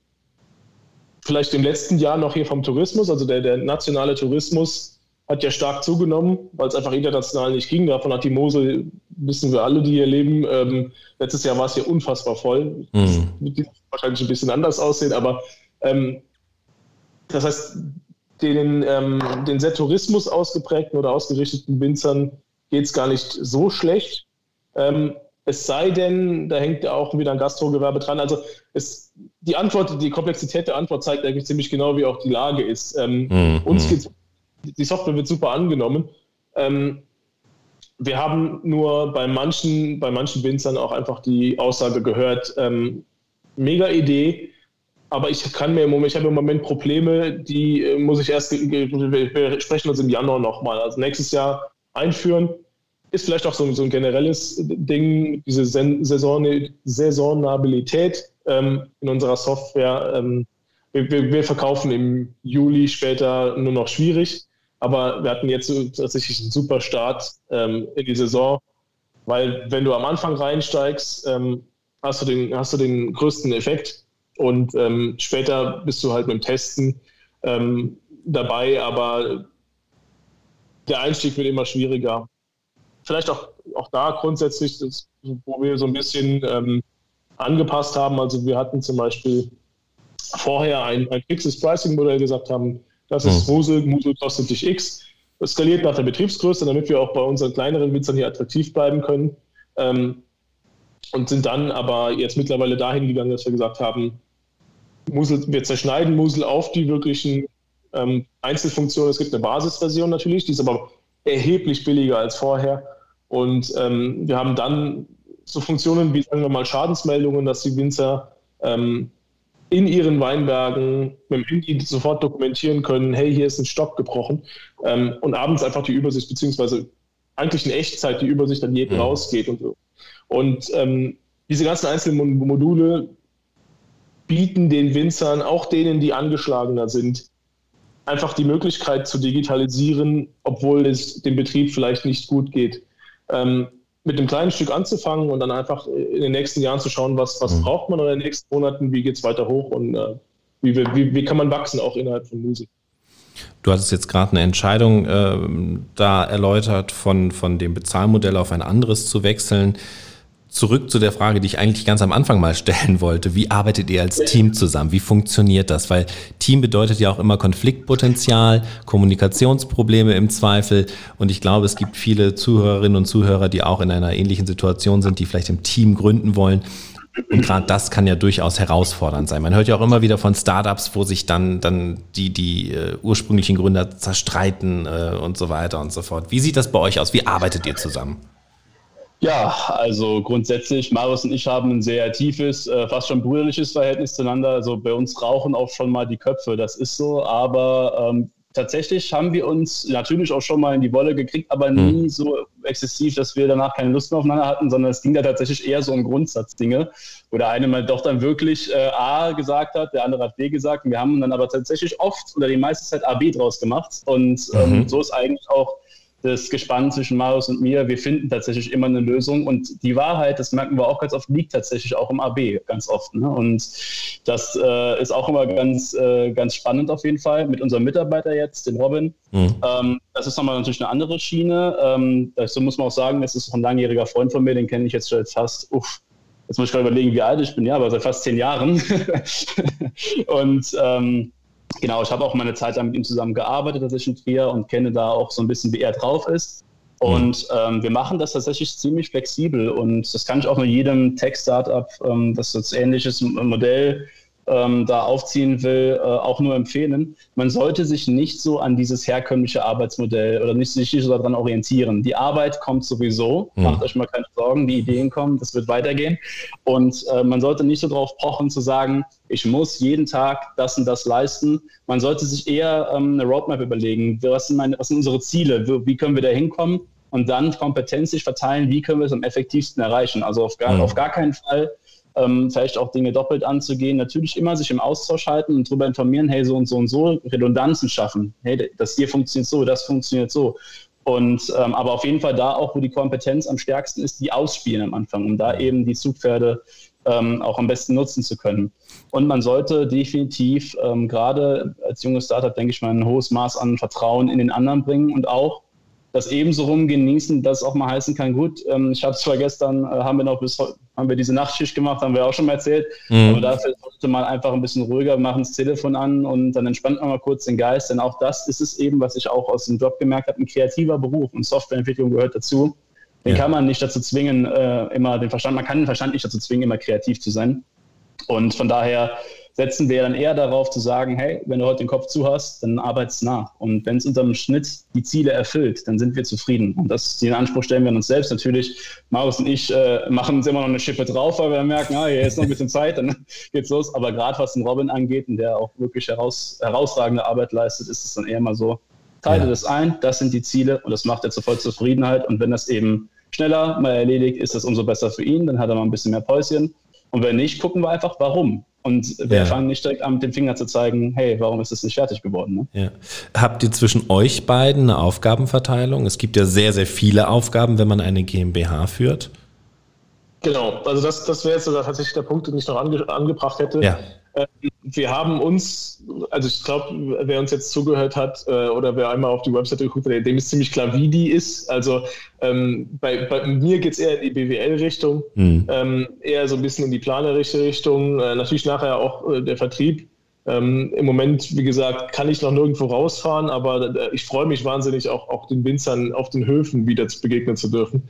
vielleicht im letzten Jahr noch hier vom Tourismus, also der, der nationale Tourismus hat ja stark zugenommen, weil es einfach international nicht ging. Davon hat die Mosel, wissen wir alle, die hier leben. Ähm, letztes Jahr war es hier unfassbar voll. Mhm. Wird wahrscheinlich ein bisschen anders aussehen, aber ähm, das heißt, den, ähm, den sehr Tourismus ausgeprägten oder ausgerichteten Winzern geht es gar nicht so schlecht. Ähm, es sei denn, da hängt ja auch wieder ein Gastrogewerbe dran. Also es, die Antwort, die Komplexität der Antwort zeigt eigentlich ziemlich genau, wie auch die Lage ist. Ähm, mhm. Uns geht's, die Software wird super angenommen. Ähm, wir haben nur bei manchen, bei manchen Winzern auch einfach die Aussage gehört, ähm, mega Idee, aber ich kann mir im Moment, ich habe im Moment Probleme, die äh, muss ich erst, wir sprechen uns im Januar nochmal, also nächstes Jahr einführen ist vielleicht auch so, so ein generelles Ding, diese Saison, Saisonabilität ähm, in unserer Software. Ähm, wir, wir, verkaufen im Juli später nur noch schwierig, aber wir hatten jetzt tatsächlich einen super Start ähm, in die Saison. Weil wenn du am Anfang reinsteigst, ähm, hast, du den, hast du den größten Effekt und ähm, später bist du halt mit dem Testen ähm, dabei, aber der Einstieg wird immer schwieriger. Vielleicht auch, auch da grundsätzlich, das, wo wir so ein bisschen ähm, angepasst haben. Also wir hatten zum Beispiel vorher ein, ein fixes Pricing-Modell gesagt haben, das ist mhm. Musel, Musel kostet dich X. Skaliert nach der Betriebsgröße, damit wir auch bei unseren kleineren Witzern hier attraktiv bleiben können. Ähm, und sind dann aber jetzt mittlerweile dahin gegangen, dass wir gesagt haben, Musel, wir zerschneiden Musel auf die wirklichen ähm, Einzelfunktionen. Es gibt eine Basisversion natürlich, die ist aber erheblich billiger als vorher. Und ähm, wir haben dann so Funktionen wie, sagen wir mal, Schadensmeldungen, dass die Winzer ähm, in ihren Weinbergen mit dem Handy sofort dokumentieren können, hey, hier ist ein Stock gebrochen ähm, und abends einfach die Übersicht, beziehungsweise eigentlich in Echtzeit die Übersicht an jeden mhm. rausgeht und. Und ähm, diese ganzen einzelnen Module bieten den Winzern, auch denen, die angeschlagener sind, einfach die Möglichkeit zu digitalisieren, obwohl es dem Betrieb vielleicht nicht gut geht. Ähm, mit einem kleinen Stück anzufangen und dann einfach in den nächsten Jahren zu schauen, was, was mhm. braucht man in den nächsten Monaten, wie geht es weiter hoch und äh, wie, wie, wie kann man wachsen auch innerhalb von Musik. Du hattest jetzt gerade eine Entscheidung äh, da erläutert, von, von dem Bezahlmodell auf ein anderes zu wechseln zurück zu der Frage, die ich eigentlich ganz am Anfang mal stellen wollte. Wie arbeitet ihr als Team zusammen? Wie funktioniert das? Weil Team bedeutet ja auch immer Konfliktpotenzial, Kommunikationsprobleme im Zweifel. Und ich glaube, es gibt viele Zuhörerinnen und Zuhörer, die auch in einer ähnlichen Situation sind, die vielleicht im Team gründen wollen. Und gerade das kann ja durchaus herausfordernd sein. Man hört ja auch immer wieder von Startups, wo sich dann, dann die, die äh, ursprünglichen Gründer zerstreiten äh, und so weiter und so fort. Wie sieht das bei euch aus? Wie arbeitet ihr zusammen? Ja, also grundsätzlich, Marius und ich haben ein sehr tiefes, äh, fast schon brüderliches Verhältnis zueinander. Also bei uns rauchen auch schon mal die Köpfe, das ist so. Aber ähm, tatsächlich haben wir uns natürlich auch schon mal in die Wolle gekriegt, aber hm. nie so exzessiv, dass wir danach keine Lust mehr aufeinander hatten, sondern es ging da tatsächlich eher so um Grundsatzdinge, wo der eine mal doch dann wirklich äh, A gesagt hat, der andere hat B gesagt. Und wir haben dann aber tatsächlich oft oder die meiste Zeit A, B draus gemacht. Und ähm, mhm. so ist eigentlich auch das Gespann zwischen Marius und mir. Wir finden tatsächlich immer eine Lösung und die Wahrheit, das merken wir auch ganz oft, liegt tatsächlich auch im AB ganz oft. Ne? Und das äh, ist auch immer ganz, äh, ganz spannend auf jeden Fall mit unserem Mitarbeiter jetzt, dem Robin. Mhm. Ähm, das ist nochmal natürlich eine andere Schiene. Ähm, so muss man auch sagen, das ist ein langjähriger Freund von mir, den kenne ich jetzt schon fast, uff, jetzt muss ich gerade überlegen, wie alt ich bin, ja, aber seit fast zehn Jahren. und ähm, Genau, ich habe auch meine Zeit lang mit ihm zusammen gearbeitet, tatsächlich in Trier und kenne da auch so ein bisschen, wie er drauf ist. Und ähm, wir machen das tatsächlich ziemlich flexibel und das kann ich auch nur jedem Tech-Startup, ähm, das jetzt ähnliches Modell ähm, da aufziehen will, äh, auch nur empfehlen. Man sollte sich nicht so an dieses herkömmliche Arbeitsmodell oder nicht sich so daran orientieren. Die Arbeit kommt sowieso, mhm. macht euch mal keine Sorgen, die Ideen kommen, das wird weitergehen. Und äh, man sollte nicht so darauf pochen zu sagen, ich muss jeden Tag das und das leisten. Man sollte sich eher ähm, eine Roadmap überlegen, was sind, meine, was sind unsere Ziele, wie können wir da hinkommen und dann Kompetenz sich verteilen, wie können wir es am effektivsten erreichen. Also auf gar, mhm. auf gar keinen Fall ähm, vielleicht auch Dinge doppelt anzugehen. Natürlich immer sich im Austausch halten und darüber informieren, hey, so und so und so, Redundanzen schaffen. Hey, das hier funktioniert so, das funktioniert so. Und ähm, aber auf jeden Fall da auch, wo die Kompetenz am stärksten ist, die ausspielen am Anfang, um da eben die Zugpferde ähm, auch am besten nutzen zu können. Und man sollte definitiv ähm, gerade als junges Startup, denke ich mal, ein hohes Maß an Vertrauen in den anderen bringen und auch das ebenso rum genießen, dass auch mal heißen kann, gut, ähm, ich habe zwar gestern, äh, haben wir noch bis heute, haben wir diese Nachtschicht gemacht, haben wir auch schon mal erzählt, mhm. aber dafür sollte man einfach ein bisschen ruhiger machen, das Telefon an und dann entspannt man mal kurz den Geist, denn auch das ist es eben, was ich auch aus dem Job gemerkt habe, ein kreativer Beruf und Softwareentwicklung gehört dazu. Den ja. kann man nicht dazu zwingen, äh, immer den Verstand, man kann den Verstand nicht dazu zwingen, immer kreativ zu sein. Und von daher setzen wir dann eher darauf zu sagen, hey, wenn du heute den Kopf zu hast, dann arbeitest nach. Und wenn es unterm Schnitt die Ziele erfüllt, dann sind wir zufrieden. Und das, den Anspruch stellen wir an uns selbst. Natürlich, Marius und ich äh, machen uns immer noch eine Schippe drauf, weil wir merken, ah, hier ist noch ein bisschen Zeit, dann geht's los. Aber gerade was den Robin angeht und der auch wirklich heraus, herausragende Arbeit leistet, ist es dann eher mal so, teile ja. das ein, das sind die Ziele und das macht er zur Vollzufriedenheit. Und wenn das eben schneller mal erledigt, ist das umso besser für ihn, dann hat er mal ein bisschen mehr Päuschen. Und wenn nicht, gucken wir einfach, warum. Und wir ja. fangen nicht direkt an, mit dem Finger zu zeigen, hey, warum ist das nicht fertig geworden? Ne? Ja. Habt ihr zwischen euch beiden eine Aufgabenverteilung? Es gibt ja sehr, sehr viele Aufgaben, wenn man eine GmbH führt. Genau, also das, das wäre jetzt sogar tatsächlich der Punkt, den ich noch ange, angebracht hätte. Ja. Ähm, wir haben uns, also ich glaube, wer uns jetzt zugehört hat äh, oder wer einmal auf die Webseite geguckt hat, dem ist ziemlich klar, wie die ist. Also ähm, bei, bei, mir geht es eher in die BWL-Richtung, mhm. ähm, eher so ein bisschen in die planerische Richtung, äh, natürlich nachher auch äh, der Vertrieb. Ähm, Im Moment, wie gesagt, kann ich noch nirgendwo rausfahren, aber äh, ich freue mich wahnsinnig, auch, auch den Winzern auf den Höfen wieder begegnen zu dürfen.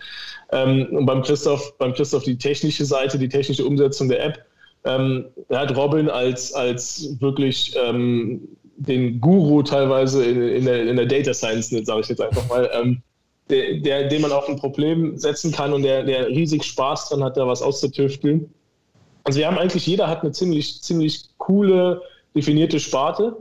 Ähm, und beim Christoph, beim Christoph die technische Seite, die technische Umsetzung der App. Ähm, er hat Robin als, als wirklich ähm, den Guru teilweise in, in, der, in der Data Science, sage ich jetzt einfach mal, ähm, der, der, den man auf ein Problem setzen kann und der, der riesig Spaß dran hat, da was auszutüfteln. Also wir haben eigentlich, jeder hat eine ziemlich, ziemlich coole, definierte Sparte.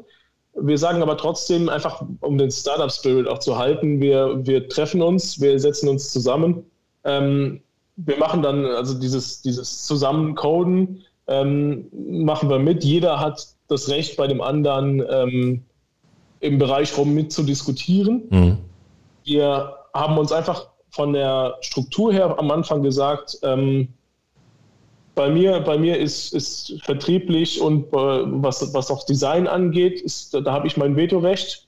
Wir sagen aber trotzdem einfach, um den Startup-Spirit auch zu halten, wir, wir treffen uns, wir setzen uns zusammen. Ähm, wir machen dann also dieses, dieses Zusammencoden, ähm, machen wir mit. Jeder hat das Recht, bei dem anderen ähm, im Bereich rum mitzudiskutieren. Mhm. Wir haben uns einfach von der Struktur her am Anfang gesagt, ähm, bei mir, bei mir ist, ist vertrieblich und äh, was, was auch Design angeht, ist, da habe ich mein Vetorecht.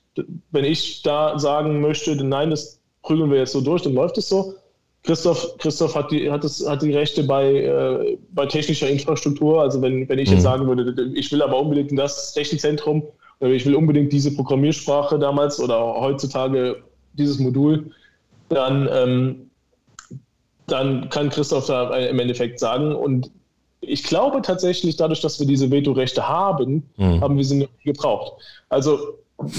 Wenn ich da sagen möchte, nein, das prügeln wir jetzt so durch, dann läuft es so. Christoph, Christoph hat, die, hat, das, hat die Rechte bei, äh, bei technischer Infrastruktur. Also wenn, wenn ich jetzt mhm. sagen würde, ich will aber unbedingt in das Rechenzentrum oder ich will unbedingt diese Programmiersprache damals oder heutzutage dieses Modul, dann, ähm, dann kann Christoph da im Endeffekt sagen. Und ich glaube tatsächlich, dadurch, dass wir diese Vetorechte haben, mhm. haben wir sie nicht gebraucht. Also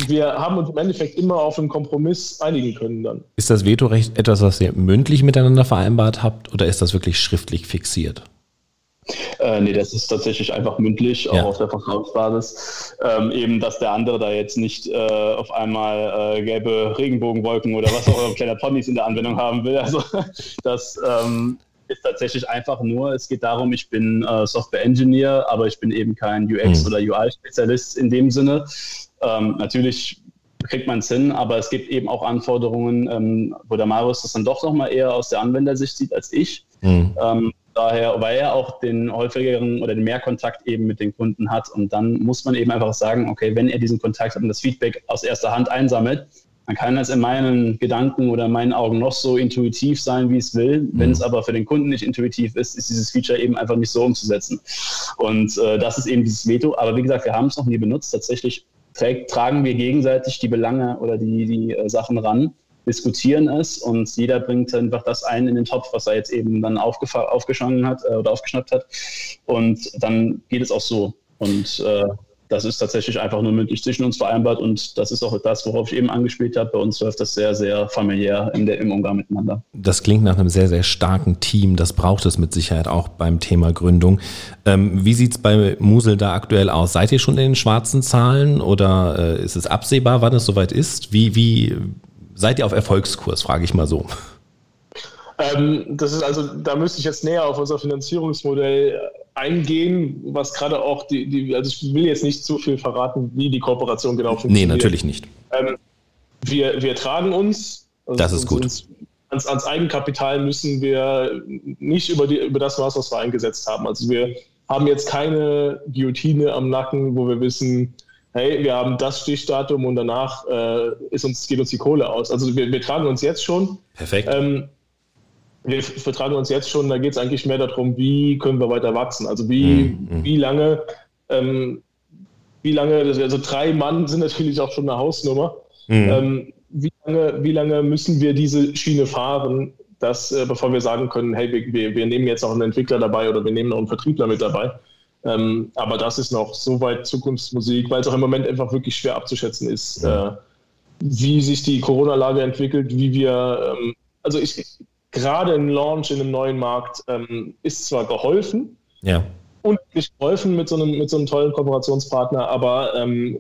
wir haben uns im Endeffekt immer auf einen Kompromiss einigen können dann. Ist das Vetorecht etwas, was ihr mündlich miteinander vereinbart habt oder ist das wirklich schriftlich fixiert? Äh, nee, das ist tatsächlich einfach mündlich, auch ja. auf der Vertrauensbasis. Ähm, eben, dass der andere da jetzt nicht äh, auf einmal äh, gelbe Regenbogenwolken oder was auch immer kleiner Ponys in der Anwendung haben will. Also das ähm, ist tatsächlich einfach nur, es geht darum, ich bin äh, Software Engineer, aber ich bin eben kein UX- mhm. oder UI-Spezialist in dem Sinne. Ähm, natürlich kriegt man es hin, aber es gibt eben auch Anforderungen, ähm, wo der Marius das dann doch nochmal eher aus der Anwendersicht sieht als ich. Mhm. Ähm, daher, weil er auch den häufigeren oder den Mehrkontakt eben mit den Kunden hat. Und dann muss man eben einfach sagen, okay, wenn er diesen Kontakt hat und das Feedback aus erster Hand einsammelt, dann kann das in meinen Gedanken oder in meinen Augen noch so intuitiv sein, wie es will. Mhm. Wenn es aber für den Kunden nicht intuitiv ist, ist dieses Feature eben einfach nicht so umzusetzen. Und äh, das ist eben dieses Veto. Aber wie gesagt, wir haben es noch nie benutzt. Tatsächlich trägt, tragen wir gegenseitig die Belange oder die, die äh, Sachen ran, diskutieren es und jeder bringt einfach das ein in den Topf, was er jetzt eben dann aufgeschlagen hat äh, oder aufgeschnappt hat. Und dann geht es auch so. Und äh, das ist tatsächlich einfach nur mündlich zwischen uns vereinbart und das ist auch das, worauf ich eben angespielt habe. Bei uns läuft das sehr, sehr familiär in der, im Umgang miteinander. Das klingt nach einem sehr, sehr starken Team. Das braucht es mit Sicherheit auch beim Thema Gründung. Ähm, wie sieht es bei Musel da aktuell aus? Seid ihr schon in den schwarzen Zahlen oder äh, ist es absehbar, wann es soweit ist? Wie, wie seid ihr auf Erfolgskurs, frage ich mal so. Ähm, das ist also, da müsste ich jetzt näher auf unser Finanzierungsmodell eingehen, was gerade auch die, die, also ich will jetzt nicht zu viel verraten, wie die Kooperation genau funktioniert. Nee, natürlich nicht. Ähm, wir, wir tragen uns. Also das ist gut. Uns, ans, ans, Eigenkapital müssen wir nicht über, die, über das Maß, was wir eingesetzt haben. Also wir haben jetzt keine Guillotine am Nacken, wo wir wissen, hey, wir haben das Stichdatum und danach äh, ist uns, geht uns die Kohle aus. Also wir, wir tragen uns jetzt schon. Perfekt. Ähm, wir vertragen uns jetzt schon, da geht es eigentlich mehr darum, wie können wir weiter wachsen. Also wie, mhm. wie lange, ähm, wie lange, also drei Mann sind natürlich auch schon eine Hausnummer. Mhm. Ähm, wie, lange, wie lange müssen wir diese Schiene fahren, dass, äh, bevor wir sagen können, hey, wir, wir nehmen jetzt auch einen Entwickler dabei oder wir nehmen noch einen Vertriebler mit dabei. Ähm, aber das ist noch so weit Zukunftsmusik, weil es auch im Moment einfach wirklich schwer abzuschätzen ist, äh, wie sich die Corona-Lage entwickelt, wie wir, ähm, also ich, gerade ein Launch in einem neuen Markt ähm, ist zwar geholfen ja. und nicht geholfen mit so einem, mit so einem tollen Kooperationspartner, aber ähm,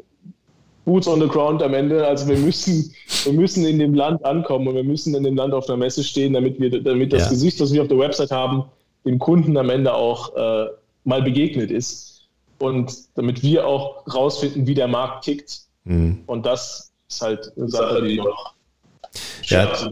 Boots on the ground am Ende. Also wir müssen, wir müssen in dem Land ankommen und wir müssen in dem Land auf der Messe stehen, damit wir, damit das ja. Gesicht, das wir auf der Website haben, dem Kunden am Ende auch äh, mal begegnet ist. und damit wir auch rausfinden, wie der Markt tickt. Mhm. Und das ist halt eine Sache, die noch ja,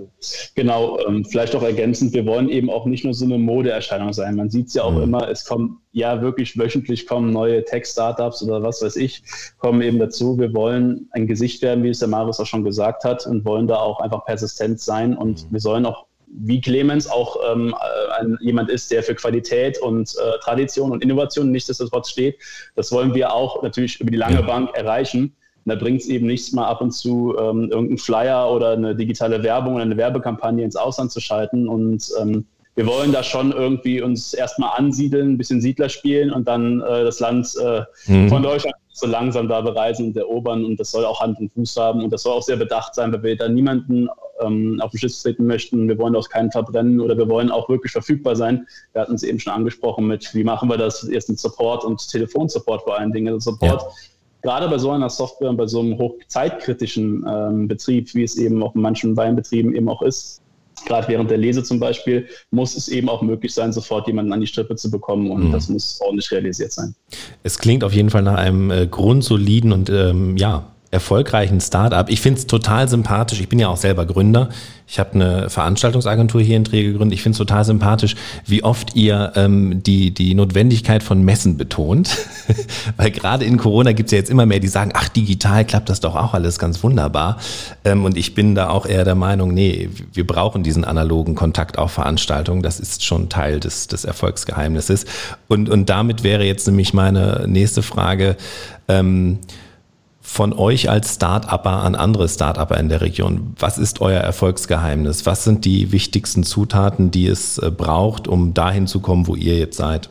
genau. Ähm, vielleicht auch ergänzend, wir wollen eben auch nicht nur so eine Modeerscheinung sein. Man sieht es ja auch mhm. immer, es kommen ja wirklich wöchentlich kommen neue Tech-Startups oder was weiß ich, kommen eben dazu. Wir wollen ein Gesicht werden, wie es der Marius auch schon gesagt hat, und wollen da auch einfach persistent sein. Und mhm. wir sollen auch wie Clemens auch ähm, ein, jemand ist, der für Qualität und äh, Tradition und Innovation nichtsdestotrotz steht. Das wollen wir auch natürlich über die lange Bank erreichen. Und da bringt es eben nichts mal ab und zu ähm, irgendeinen Flyer oder eine digitale Werbung oder eine Werbekampagne ins Ausland zu schalten. Und ähm, wir wollen da schon irgendwie uns erstmal ansiedeln, ein bisschen Siedler spielen und dann äh, das Land äh, mhm. von Deutschland so langsam da bereisen und erobern. Und das soll auch Hand und Fuß haben und das soll auch sehr bedacht sein, weil wir da niemanden ähm, auf den Schiff treten möchten. Wir wollen auch keinen verbrennen oder wir wollen auch wirklich verfügbar sein. Wir hatten es eben schon angesprochen mit, wie machen wir das? Erst mit Support und Telefonsupport vor allen Dingen. Also Support. Ja gerade bei so einer Software und bei so einem hochzeitkritischen ähm, Betrieb, wie es eben auch in manchen Weinbetrieben eben auch ist, gerade während der Lese zum Beispiel, muss es eben auch möglich sein, sofort jemanden an die Strippe zu bekommen und mhm. das muss ordentlich realisiert sein. Es klingt auf jeden Fall nach einem äh, grundsoliden und ähm, ja, erfolgreichen Startup. Ich finde es total sympathisch. Ich bin ja auch selber Gründer. Ich habe eine Veranstaltungsagentur hier in Trier gegründet. Ich finde es total sympathisch, wie oft ihr ähm, die, die Notwendigkeit von Messen betont. Weil gerade in Corona gibt es ja jetzt immer mehr, die sagen, ach, digital klappt das doch auch alles ganz wunderbar. Ähm, und ich bin da auch eher der Meinung, nee, wir brauchen diesen analogen Kontakt auf Veranstaltungen. Das ist schon Teil des, des Erfolgsgeheimnisses. Und, und damit wäre jetzt nämlich meine nächste Frage. Ähm, von euch als Start-Upper an andere Start-Upper in der Region? Was ist euer Erfolgsgeheimnis? Was sind die wichtigsten Zutaten, die es äh, braucht, um dahin zu kommen, wo ihr jetzt seid?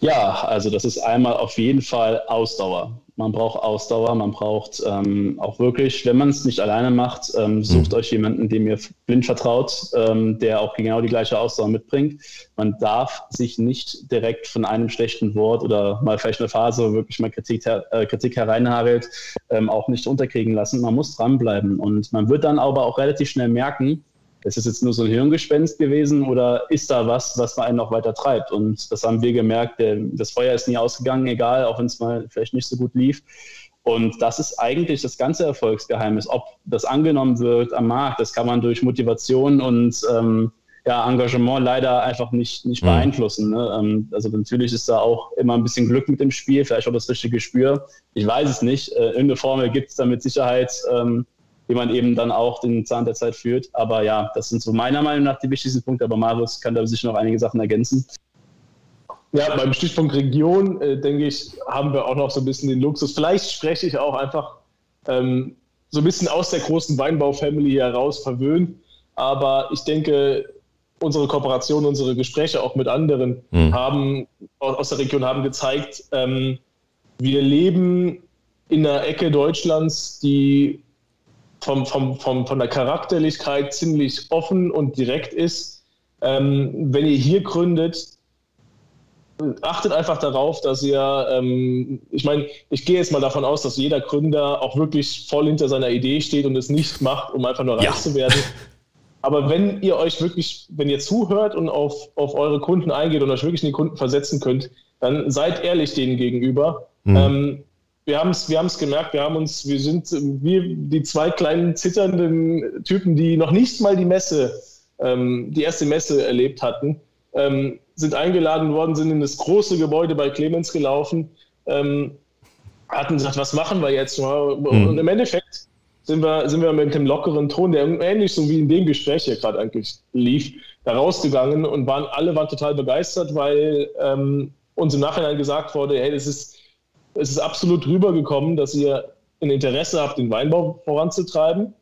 Ja, also das ist einmal auf jeden Fall Ausdauer man braucht Ausdauer, man braucht ähm, auch wirklich, wenn man es nicht alleine macht, ähm, sucht mhm. euch jemanden, dem ihr blind vertraut, ähm, der auch genau die gleiche Ausdauer mitbringt. Man darf sich nicht direkt von einem schlechten Wort oder mal vielleicht eine Phase, wo wirklich mal Kritik, äh, Kritik hereinhagelt, ähm, auch nicht unterkriegen lassen. Man muss dranbleiben und man wird dann aber auch relativ schnell merken, ist es jetzt nur so ein Hirngespenst gewesen oder ist da was, was man einen noch weiter treibt? Und das haben wir gemerkt, der, das Feuer ist nie ausgegangen, egal, auch wenn es mal vielleicht nicht so gut lief. Und das ist eigentlich das ganze Erfolgsgeheimnis. Ob das angenommen wird am Markt, das kann man durch Motivation und ähm, ja, Engagement leider einfach nicht, nicht mhm. beeinflussen. Ne? Ähm, also natürlich ist da auch immer ein bisschen Glück mit dem Spiel, vielleicht auch das richtige Gespür. Ich weiß es nicht. Äh, irgendeine Formel gibt es da mit Sicherheit. Ähm, wie man eben dann auch den Zahn der Zeit führt. Aber ja, das sind so meiner Meinung nach die wichtigsten Punkte. Aber Marius kann da sicher noch einige Sachen ergänzen. Ja, beim Stichpunkt Region, äh, denke ich, haben wir auch noch so ein bisschen den Luxus. Vielleicht spreche ich auch einfach ähm, so ein bisschen aus der großen Weinbau-Family heraus verwöhnt. Aber ich denke, unsere Kooperation, unsere Gespräche auch mit anderen mhm. haben aus der Region haben gezeigt, ähm, wir leben in einer Ecke Deutschlands, die vom, vom, vom, von der Charakterlichkeit ziemlich offen und direkt ist. Ähm, wenn ihr hier gründet, achtet einfach darauf, dass ihr, ähm, ich meine, ich gehe jetzt mal davon aus, dass jeder Gründer auch wirklich voll hinter seiner Idee steht und es nicht macht, um einfach nur reich ja. zu werden. Aber wenn ihr euch wirklich, wenn ihr zuhört und auf, auf eure Kunden eingeht und euch wirklich in die Kunden versetzen könnt, dann seid ehrlich denen gegenüber. Mhm. Ähm, wir haben es wir haben's gemerkt, wir haben uns, wir sind wir die zwei kleinen zitternden Typen, die noch nicht mal die Messe, ähm, die erste Messe erlebt hatten, ähm, sind eingeladen worden, sind in das große Gebäude bei Clemens gelaufen, ähm, hatten gesagt, was machen wir jetzt? Mhm. Und im Endeffekt sind wir, sind wir mit dem lockeren Ton, der ähnlich so wie in dem Gespräch hier gerade eigentlich lief, da rausgegangen und waren alle waren total begeistert, weil ähm, uns im Nachhinein gesagt wurde, hey, das ist es ist absolut rübergekommen, dass ihr ein Interesse habt, den Weinbau voranzutreiben.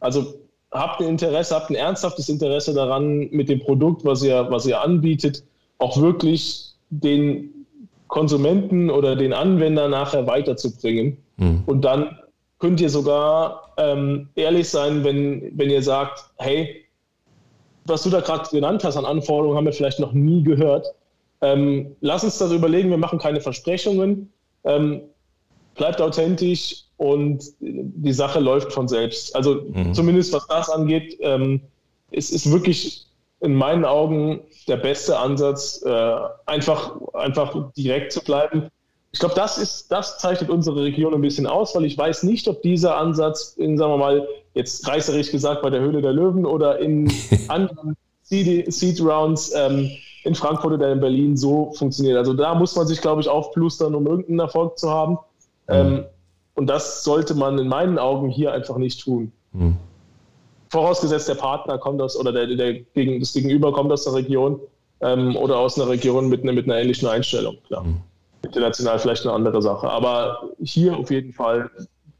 Also habt ein Interesse, habt ein ernsthaftes Interesse daran, mit dem Produkt, was ihr, was ihr anbietet, auch wirklich den Konsumenten oder den Anwender nachher weiterzubringen. Mhm. Und dann könnt ihr sogar ähm, ehrlich sein, wenn, wenn ihr sagt, hey, was du da gerade genannt hast an Anforderungen, haben wir vielleicht noch nie gehört. Ähm, lass uns das überlegen, wir machen keine Versprechungen, ähm, bleibt authentisch und die Sache läuft von selbst. Also mhm. zumindest was das angeht, ähm, es ist wirklich in meinen Augen der beste Ansatz, äh, einfach, einfach direkt zu bleiben. Ich glaube, das ist, das zeichnet unsere Region ein bisschen aus, weil ich weiß nicht, ob dieser Ansatz in, sagen wir mal, jetzt reißerisch gesagt bei der Höhle der Löwen oder in anderen Seed, Rounds ähm, in Frankfurt oder in Berlin so funktioniert. Also da muss man sich, glaube ich, aufplustern, um irgendeinen Erfolg zu haben. Mhm. Ähm, und das sollte man in meinen Augen hier einfach nicht tun. Mhm. Vorausgesetzt, der Partner kommt aus oder der, der gegen, das Gegenüber kommt aus der Region ähm, oder aus einer Region mit, ne, mit einer ähnlichen Einstellung. Klar. Mhm. International vielleicht eine andere Sache. Aber hier auf jeden Fall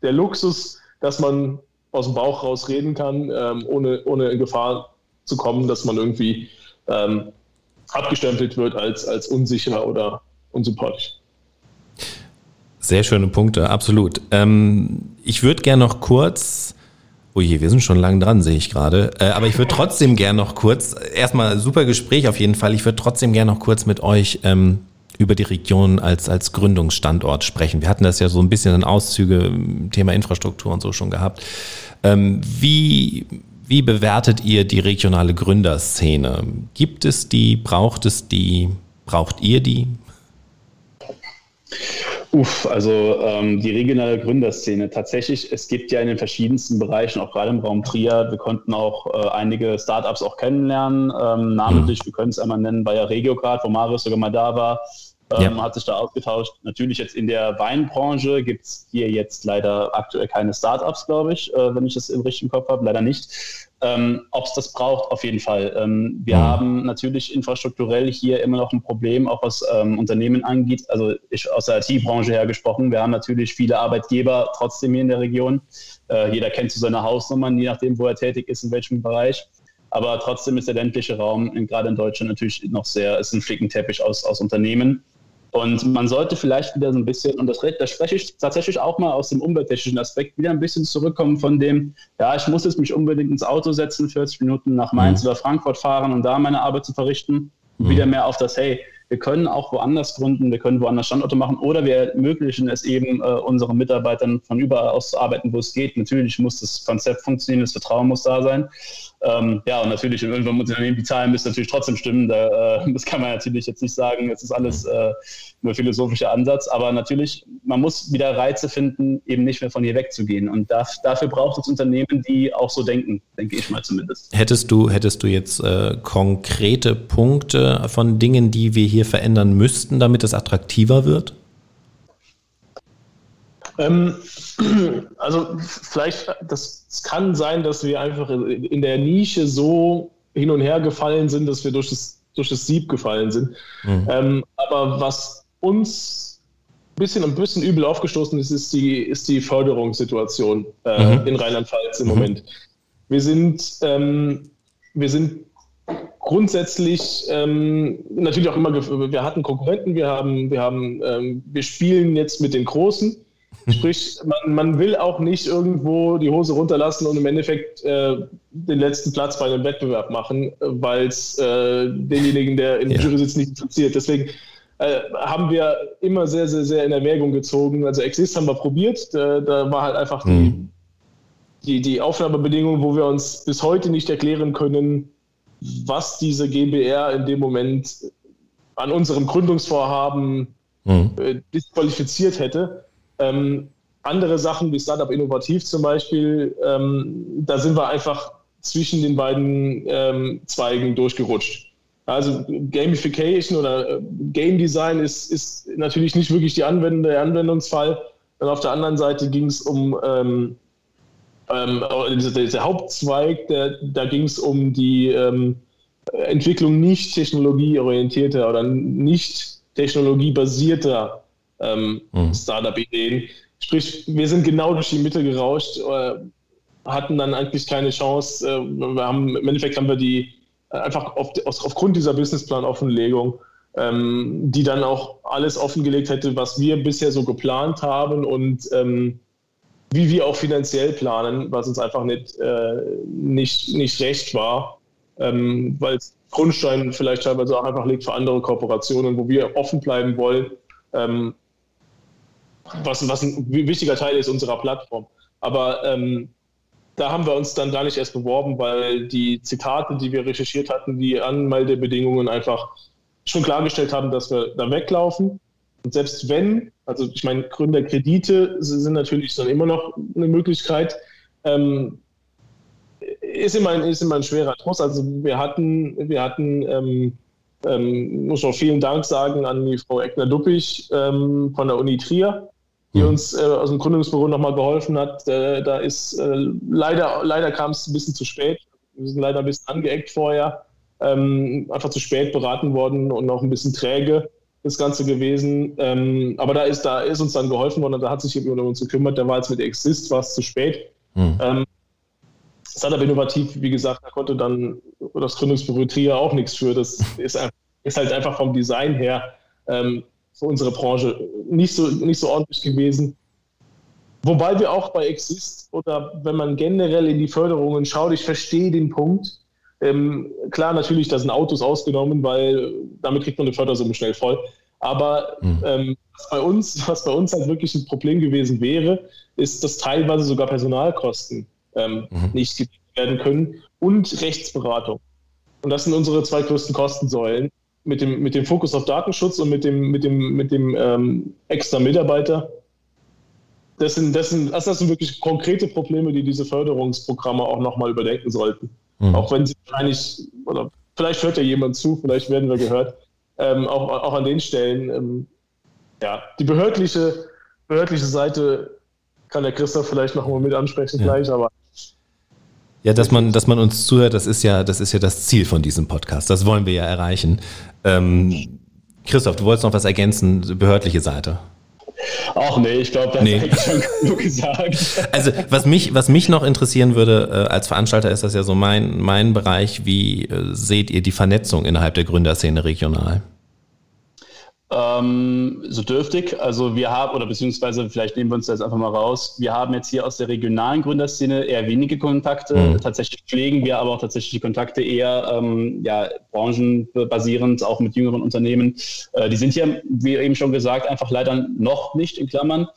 der Luxus, dass man aus dem Bauch raus reden kann, ähm, ohne, ohne in Gefahr zu kommen, dass man irgendwie ähm, abgestempelt wird als, als unsicher oder unsympathisch. Sehr schöne Punkte, absolut. Ähm, ich würde gerne noch kurz, oh je, wir sind schon lang dran, sehe ich gerade, äh, aber ich würde trotzdem gerne noch kurz, erstmal super Gespräch auf jeden Fall, ich würde trotzdem gerne noch kurz mit euch ähm, über die Region als, als Gründungsstandort sprechen. Wir hatten das ja so ein bisschen in Auszüge, Thema Infrastruktur und so schon gehabt. Ähm, wie wie bewertet ihr die regionale Gründerszene? Gibt es die? Braucht es die? Braucht ihr die? Uff, also ähm, die regionale Gründerszene. Tatsächlich, es gibt ja in den verschiedensten Bereichen, auch gerade im Raum Trier, wir konnten auch äh, einige Startups auch kennenlernen. Ähm, namentlich, mhm. wir können es einmal nennen, bei der Regiograd, wo Marius sogar mal da war, ähm, ja. hat sich da ausgetauscht. Natürlich jetzt in der Weinbranche gibt es hier jetzt leider aktuell keine Startups, glaube ich, äh, wenn ich das im richtigen Kopf habe, leider nicht. Ähm, Ob es das braucht, auf jeden Fall. Ähm, wir mhm. haben natürlich infrastrukturell hier immer noch ein Problem, auch was ähm, Unternehmen angeht. Also ich aus der IT-Branche her gesprochen. Wir haben natürlich viele Arbeitgeber trotzdem hier in der Region. Äh, jeder kennt so seine Hausnummern, je nachdem, wo er tätig ist, in welchem Bereich. Aber trotzdem ist der ländliche Raum, gerade in Deutschland, natürlich noch sehr, ist ein Flickenteppich aus, aus Unternehmen. Und man sollte vielleicht wieder so ein bisschen, und das, das spreche ich tatsächlich auch mal aus dem umwelttechnischen Aspekt, wieder ein bisschen zurückkommen von dem, ja, ich muss jetzt mich unbedingt ins Auto setzen, 40 Minuten nach Mainz mhm. oder Frankfurt fahren, um da meine Arbeit zu verrichten. Mhm. Wieder mehr auf das, hey, wir können auch woanders gründen, wir können woanders Standorte machen oder wir ermöglichen es eben äh, unseren Mitarbeitern von überall aus zu arbeiten, wo es geht. Natürlich muss das Konzept funktionieren, das Vertrauen muss da sein. Ähm, ja, und natürlich, irgendwann muss Unternehmen, die Zahlen müssen natürlich trotzdem stimmen. Da, äh, das kann man natürlich jetzt nicht sagen. Es ist alles äh, nur philosophischer Ansatz. Aber natürlich, man muss wieder Reize finden, eben nicht mehr von hier wegzugehen. Und da, dafür braucht es Unternehmen, die auch so denken, denke ich mal zumindest. Hättest du, hättest du jetzt äh, konkrete Punkte von Dingen, die wir hier verändern müssten, damit es attraktiver wird? Ähm, also vielleicht, das kann sein, dass wir einfach in der Nische so hin und her gefallen sind, dass wir durch das, durch das Sieb gefallen sind. Mhm. Ähm, aber was uns ein bisschen, ein bisschen übel aufgestoßen ist, ist die, ist die Förderungssituation äh, mhm. in Rheinland-Pfalz im mhm. Moment. Wir sind, ähm, wir sind grundsätzlich ähm, natürlich auch immer, wir hatten Konkurrenten, wir haben, wir haben, ähm, wir spielen jetzt mit den Großen. Sprich, man, man, will auch nicht irgendwo die Hose runterlassen und im Endeffekt äh, den letzten Platz bei einem Wettbewerb machen, weil es äh, denjenigen, der in der ja. Jury sitzt, nicht interessiert. Deswegen äh, haben wir immer sehr, sehr, sehr in Erwägung gezogen. Also Exist haben wir probiert. Da, da war halt einfach mhm. die, die, die Aufnahmebedingung, wo wir uns bis heute nicht erklären können, was diese GBR in dem Moment an unserem Gründungsvorhaben mhm. Äh, disqualifiziert hätte. Ähm, andere Sachen wie Startup Innovativ zum Beispiel, ähm, da sind wir einfach zwischen den beiden ähm, Zweigen durchgerutscht. Also Gamification oder äh, Game Design ist, ist natürlich nicht wirklich die Anwendung, der Anwendungsfall. Und auf der anderen Seite ging es um ähm, ähm, der, der, Hauptzweig, der, da ging es um die ähm, Entwicklung nicht technologieorientierter oder nicht technologiebasierter ähm, mhm. Startup-Ideen. Sprich, wir sind genau durch die Mitte gerauscht, äh, hatten dann eigentlich keine Chance. Äh, wir haben, Im Endeffekt haben wir die äh, einfach auf, auf, aufgrund dieser Businessplan-Offenlegung, ähm, die dann auch alles offengelegt hätte, was wir bisher so geplant haben und ähm, wie wir auch finanziell planen, was uns einfach nicht, äh, nicht, nicht recht war, ähm, weil es Grundstein vielleicht teilweise auch einfach liegt für andere Kooperationen, wo wir offen bleiben wollen, ähm, was, was ein wichtiger Teil ist unserer Plattform. Aber ähm, da haben wir uns dann gar nicht erst beworben, weil die Zitate, die wir recherchiert hatten, die Anmeldebedingungen einfach schon klargestellt haben, dass wir da weglaufen. Und selbst wenn, also ich meine, Gründerkredite sind natürlich dann immer noch eine Möglichkeit, ähm, ist, immer ein, ist immer ein schwerer Trost. Also wir hatten, wir hatten ähm, ähm, muss noch vielen Dank sagen an die Frau Eckner-Duppich ähm, von der Uni Trier, die mhm. uns äh, aus dem Gründungsbüro nochmal geholfen hat. Äh, da ist äh, leider, leider kam es ein bisschen zu spät. Wir sind leider ein bisschen angeeckt vorher, ähm, einfach zu spät beraten worden und noch ein bisschen träge das Ganze gewesen. Ähm, aber da ist, da ist uns dann geholfen worden und da hat sich jemand um uns gekümmert. Da war jetzt mit Exist, war es zu spät. Mhm. Ähm, es hat aber innovativ, wie gesagt, da konnte dann das Gründungsbüro Trier auch nichts für. Das ist, ist halt einfach vom Design her ähm, für unsere Branche nicht so, nicht so ordentlich gewesen. Wobei wir auch bei Exist oder wenn man generell in die Förderungen schaut, ich verstehe den Punkt. Ähm, klar, natürlich, da sind Autos ausgenommen, weil damit kriegt man eine Fördersumme schnell voll. Aber mhm. ähm, was, bei uns, was bei uns halt wirklich ein Problem gewesen wäre, ist, dass teilweise sogar Personalkosten ähm, mhm. nicht gedeckt werden können und Rechtsberatung. Und das sind unsere zwei größten Kostensäulen mit dem, mit dem Fokus auf Datenschutz und mit dem, mit dem, mit dem ähm, extra Mitarbeiter. Das sind, das, sind, das sind wirklich konkrete Probleme, die diese Förderungsprogramme auch nochmal überdenken sollten. Mhm. Auch wenn sie wahrscheinlich, oder vielleicht hört ja jemand zu, vielleicht werden wir gehört, ähm, auch, auch an den Stellen. Ähm, ja, die behördliche, behördliche Seite kann der Christoph vielleicht noch mal mit ansprechen ja. gleich, aber ja, dass man, dass man uns zuhört, das ist ja, das ist ja das Ziel von diesem Podcast. Das wollen wir ja erreichen. Ähm, Christoph, du wolltest noch was ergänzen, behördliche Seite. Ach nee, ich glaube, das nee. habe ich schon genug gesagt. Also was mich, was mich noch interessieren würde, äh, als Veranstalter ist das ja so mein, mein Bereich, wie äh, seht ihr die Vernetzung innerhalb der Gründerszene regional? Ähm, so dürftig. Also wir haben, oder beziehungsweise vielleicht nehmen wir uns das einfach mal raus, wir haben jetzt hier aus der regionalen Gründerszene eher wenige Kontakte. Mhm. Tatsächlich pflegen wir aber auch tatsächlich die Kontakte eher ähm, ja, branchenbasierend, auch mit jüngeren Unternehmen. Äh, die sind hier, wie eben schon gesagt, einfach leider noch nicht in Klammern.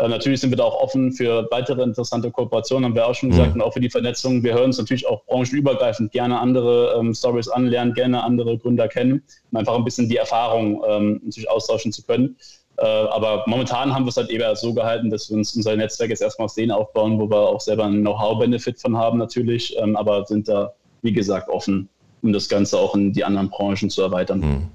Äh, natürlich sind wir da auch offen für weitere interessante Kooperationen, haben wir auch schon gesagt, mhm. und auch für die Vernetzung. Wir hören uns natürlich auch branchenübergreifend gerne andere ähm, Stories an, lernen gerne andere Gründer kennen, um einfach ein bisschen die Erfahrung ähm, natürlich austauschen zu können. Äh, aber momentan haben wir es halt eher so gehalten, dass wir uns unser Netzwerk jetzt erstmal auf denen aufbauen, wo wir auch selber einen Know-how-Benefit von haben natürlich, ähm, aber sind da, wie gesagt, offen, um das Ganze auch in die anderen Branchen zu erweitern. Mhm.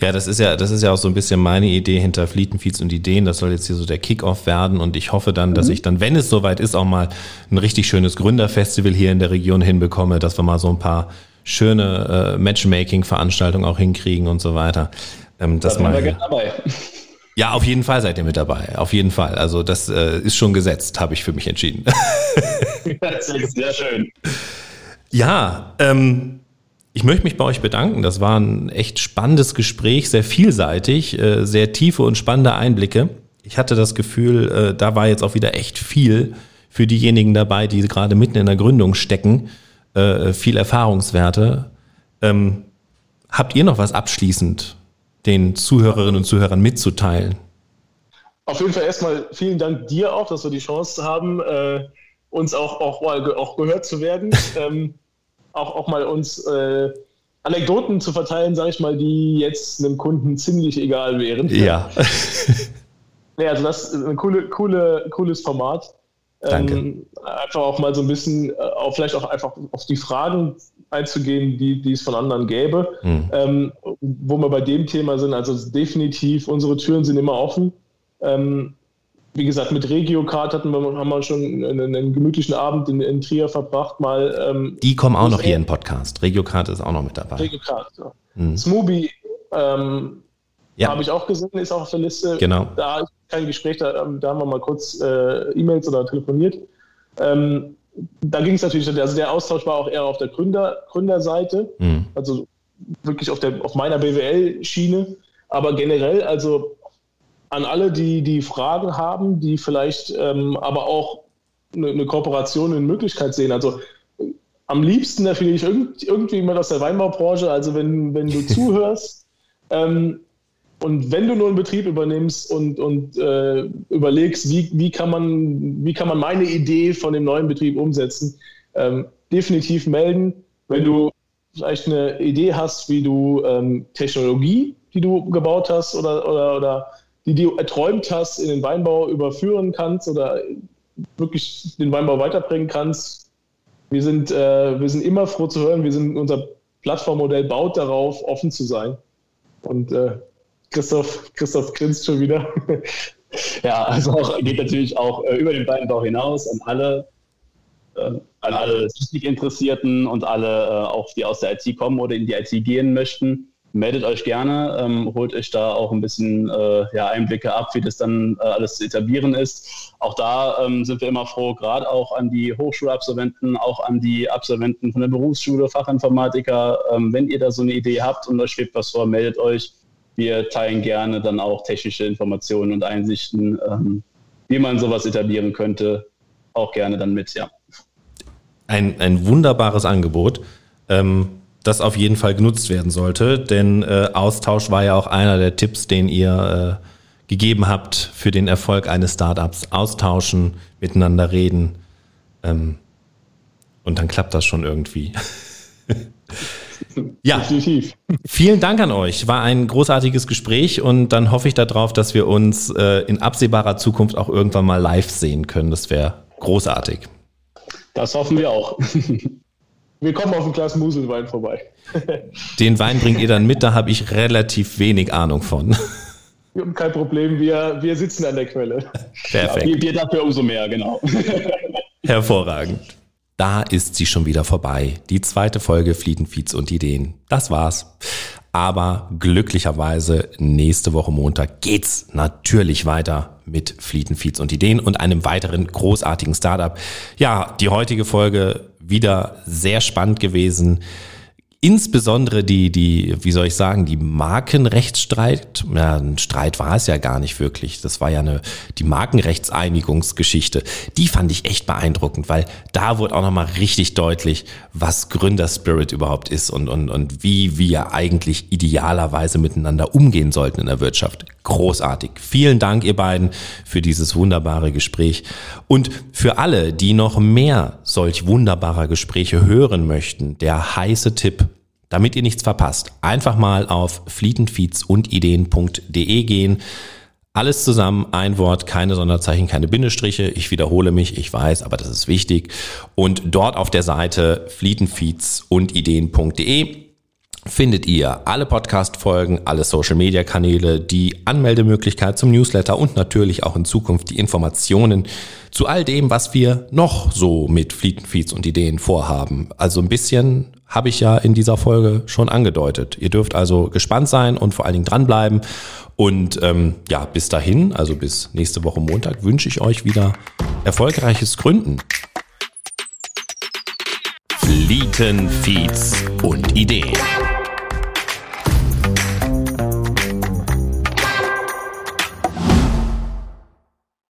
Ja, das ist ja, das ist ja auch so ein bisschen meine Idee hinter Flietenfeeds und Ideen. Das soll jetzt hier so der Kickoff werden und ich hoffe dann, dass mhm. ich dann, wenn es soweit ist, auch mal ein richtig schönes Gründerfestival hier in der Region hinbekomme, dass wir mal so ein paar schöne äh, Matchmaking-Veranstaltungen auch hinkriegen und so weiter. Ähm, das da mal, wir dabei. Ja, auf jeden Fall seid ihr mit dabei. Auf jeden Fall. Also das äh, ist schon gesetzt, habe ich für mich entschieden. Das ist sehr schön. Ja, ähm, ich möchte mich bei euch bedanken. Das war ein echt spannendes Gespräch, sehr vielseitig, äh, sehr tiefe und spannende Einblicke. Ich hatte das Gefühl, äh, da war jetzt auch wieder echt viel für diejenigen dabei, die gerade mitten in der Gründung stecken. Äh, viel Erfahrungswerte. Ähm, habt ihr noch was abschließend den Zuhörerinnen und Zuhörern mitzuteilen? Auf jeden Fall erstmal vielen Dank dir auch, dass wir die Chance haben, uns auch, auch, auch gehört zu werden. auch, auch mal uns äh, Anekdoten zu verteilen, sage ich mal, die jetzt einem Kunden ziemlich egal wären. Ja. ja, also das ist ein coole, coole, cooles Format. Danke. Ähm, einfach auch mal so ein bisschen, äh, auch vielleicht auch einfach auf die Fragen einzugehen, die, die es von anderen gäbe. Hm. Ähm, wo wir bei dem Thema sind, also definitiv, unsere Türen sind immer offen. Ähm, wie gesagt, mit Regiocard hatten wir, haben wir schon einen, einen gemütlichen Abend in, in, Trier verbracht. Mal, ähm, Die kommen auch noch hier in Podcast. Regiocard ist auch noch mit dabei. Regiocard, ja. Hm. Smoothie ähm, ja. habe ich auch gesehen, ist auch auf der Liste. Genau. Da ist kein Gespräch, da, ähm, da haben wir mal kurz äh, E-Mails oder telefoniert. Ähm, da ging es natürlich, also der Austausch war auch eher auf der Gründer, Gründerseite, hm. also wirklich auf, der, auf meiner BWL-Schiene. Aber generell, also an alle, die, die Fragen haben, die vielleicht ähm, aber auch eine, eine Kooperation in Möglichkeit sehen. Also am liebsten natürlich irgend, irgendwie mal aus der Weinbaubranche, also wenn, wenn du zuhörst, ähm, Und wenn du nur einen Betrieb übernimmst und, und äh, überlegst, wie, wie, kann man, wie kann man meine Idee von dem neuen Betrieb umsetzen, ähm, definitiv melden. Wenn du vielleicht eine Idee hast, wie du ähm, Technologie, die du gebaut hast oder, oder, oder die du erträumt hast, in den Weinbau überführen kannst oder wirklich den Weinbau weiterbringen kannst. Wir sind, äh, wir sind immer froh zu hören. Wir sind, unser Plattformmodell baut darauf, offen zu sein. Und äh, Christoph, Christoph grinst schon wieder. ja, also auch, geht natürlich auch äh, über den Weinbau hinaus an alle, äh, an alle Technikinteressierten und alle, äh, auch die aus der IT kommen oder in die IT gehen möchten. Meldet euch gerne, ähm, holt euch da auch ein bisschen äh, ja, Einblicke ab, wie das dann äh, alles zu etablieren ist. Auch da ähm, sind wir immer froh, gerade auch an die Hochschulabsolventen, auch an die Absolventen von der Berufsschule, Fachinformatiker. Ähm, wenn ihr da so eine Idee habt und euch schwebt was vor, meldet euch wir teilen gerne dann auch technische Informationen und Einsichten, ähm, wie man sowas etablieren könnte, auch gerne dann mit, ja. Ein, ein wunderbares Angebot, ähm, das auf jeden Fall genutzt werden sollte, denn äh, Austausch war ja auch einer der Tipps, den ihr äh, gegeben habt für den Erfolg eines Startups. Austauschen, miteinander reden ähm, und dann klappt das schon irgendwie. Ja, Definitiv. vielen Dank an euch. War ein großartiges Gespräch und dann hoffe ich darauf, dass wir uns äh, in absehbarer Zukunft auch irgendwann mal live sehen können. Das wäre großartig. Das hoffen wir auch. Wir kommen auf ein Glas Muselwein vorbei. Den Wein bringt ihr dann mit, da habe ich relativ wenig Ahnung von. Kein Problem, wir, wir sitzen an der Quelle. Perfekt. Ja, wir dafür umso mehr, genau. Hervorragend. Da ist sie schon wieder vorbei. Die zweite Folge Fliegenfeeds und Ideen. Das war's. Aber glücklicherweise nächste Woche Montag geht's natürlich weiter mit Fliegenfeeds und Ideen und einem weiteren großartigen Startup. Ja, die heutige Folge wieder sehr spannend gewesen insbesondere die, die, wie soll ich sagen, die Markenrechtsstreit, ja, ein Streit war es ja gar nicht wirklich. Das war ja eine, die Markenrechtseinigungsgeschichte. Die fand ich echt beeindruckend, weil da wurde auch nochmal richtig deutlich, was Gründerspirit überhaupt ist und, und, und wie wir eigentlich idealerweise miteinander umgehen sollten in der Wirtschaft. Großartig. Vielen Dank, ihr beiden, für dieses wunderbare Gespräch. Und für alle, die noch mehr solch wunderbarer Gespräche hören möchten, der heiße Tipp, damit ihr nichts verpasst, einfach mal auf flietenfeeds und ideen.de gehen. Alles zusammen, ein Wort, keine Sonderzeichen, keine Bindestriche. Ich wiederhole mich, ich weiß, aber das ist wichtig. Und dort auf der Seite flietenfeeds und ideen.de findet ihr alle Podcast-Folgen, alle Social-Media-Kanäle, die Anmeldemöglichkeit zum Newsletter und natürlich auch in Zukunft die Informationen zu all dem, was wir noch so mit Flietenfeeds und Ideen vorhaben. Also ein bisschen habe ich ja in dieser Folge schon angedeutet. Ihr dürft also gespannt sein und vor allen Dingen dranbleiben. Und ähm, ja, bis dahin, also bis nächste Woche Montag, wünsche ich euch wieder erfolgreiches Gründen. Flieten, Feeds und Ideen.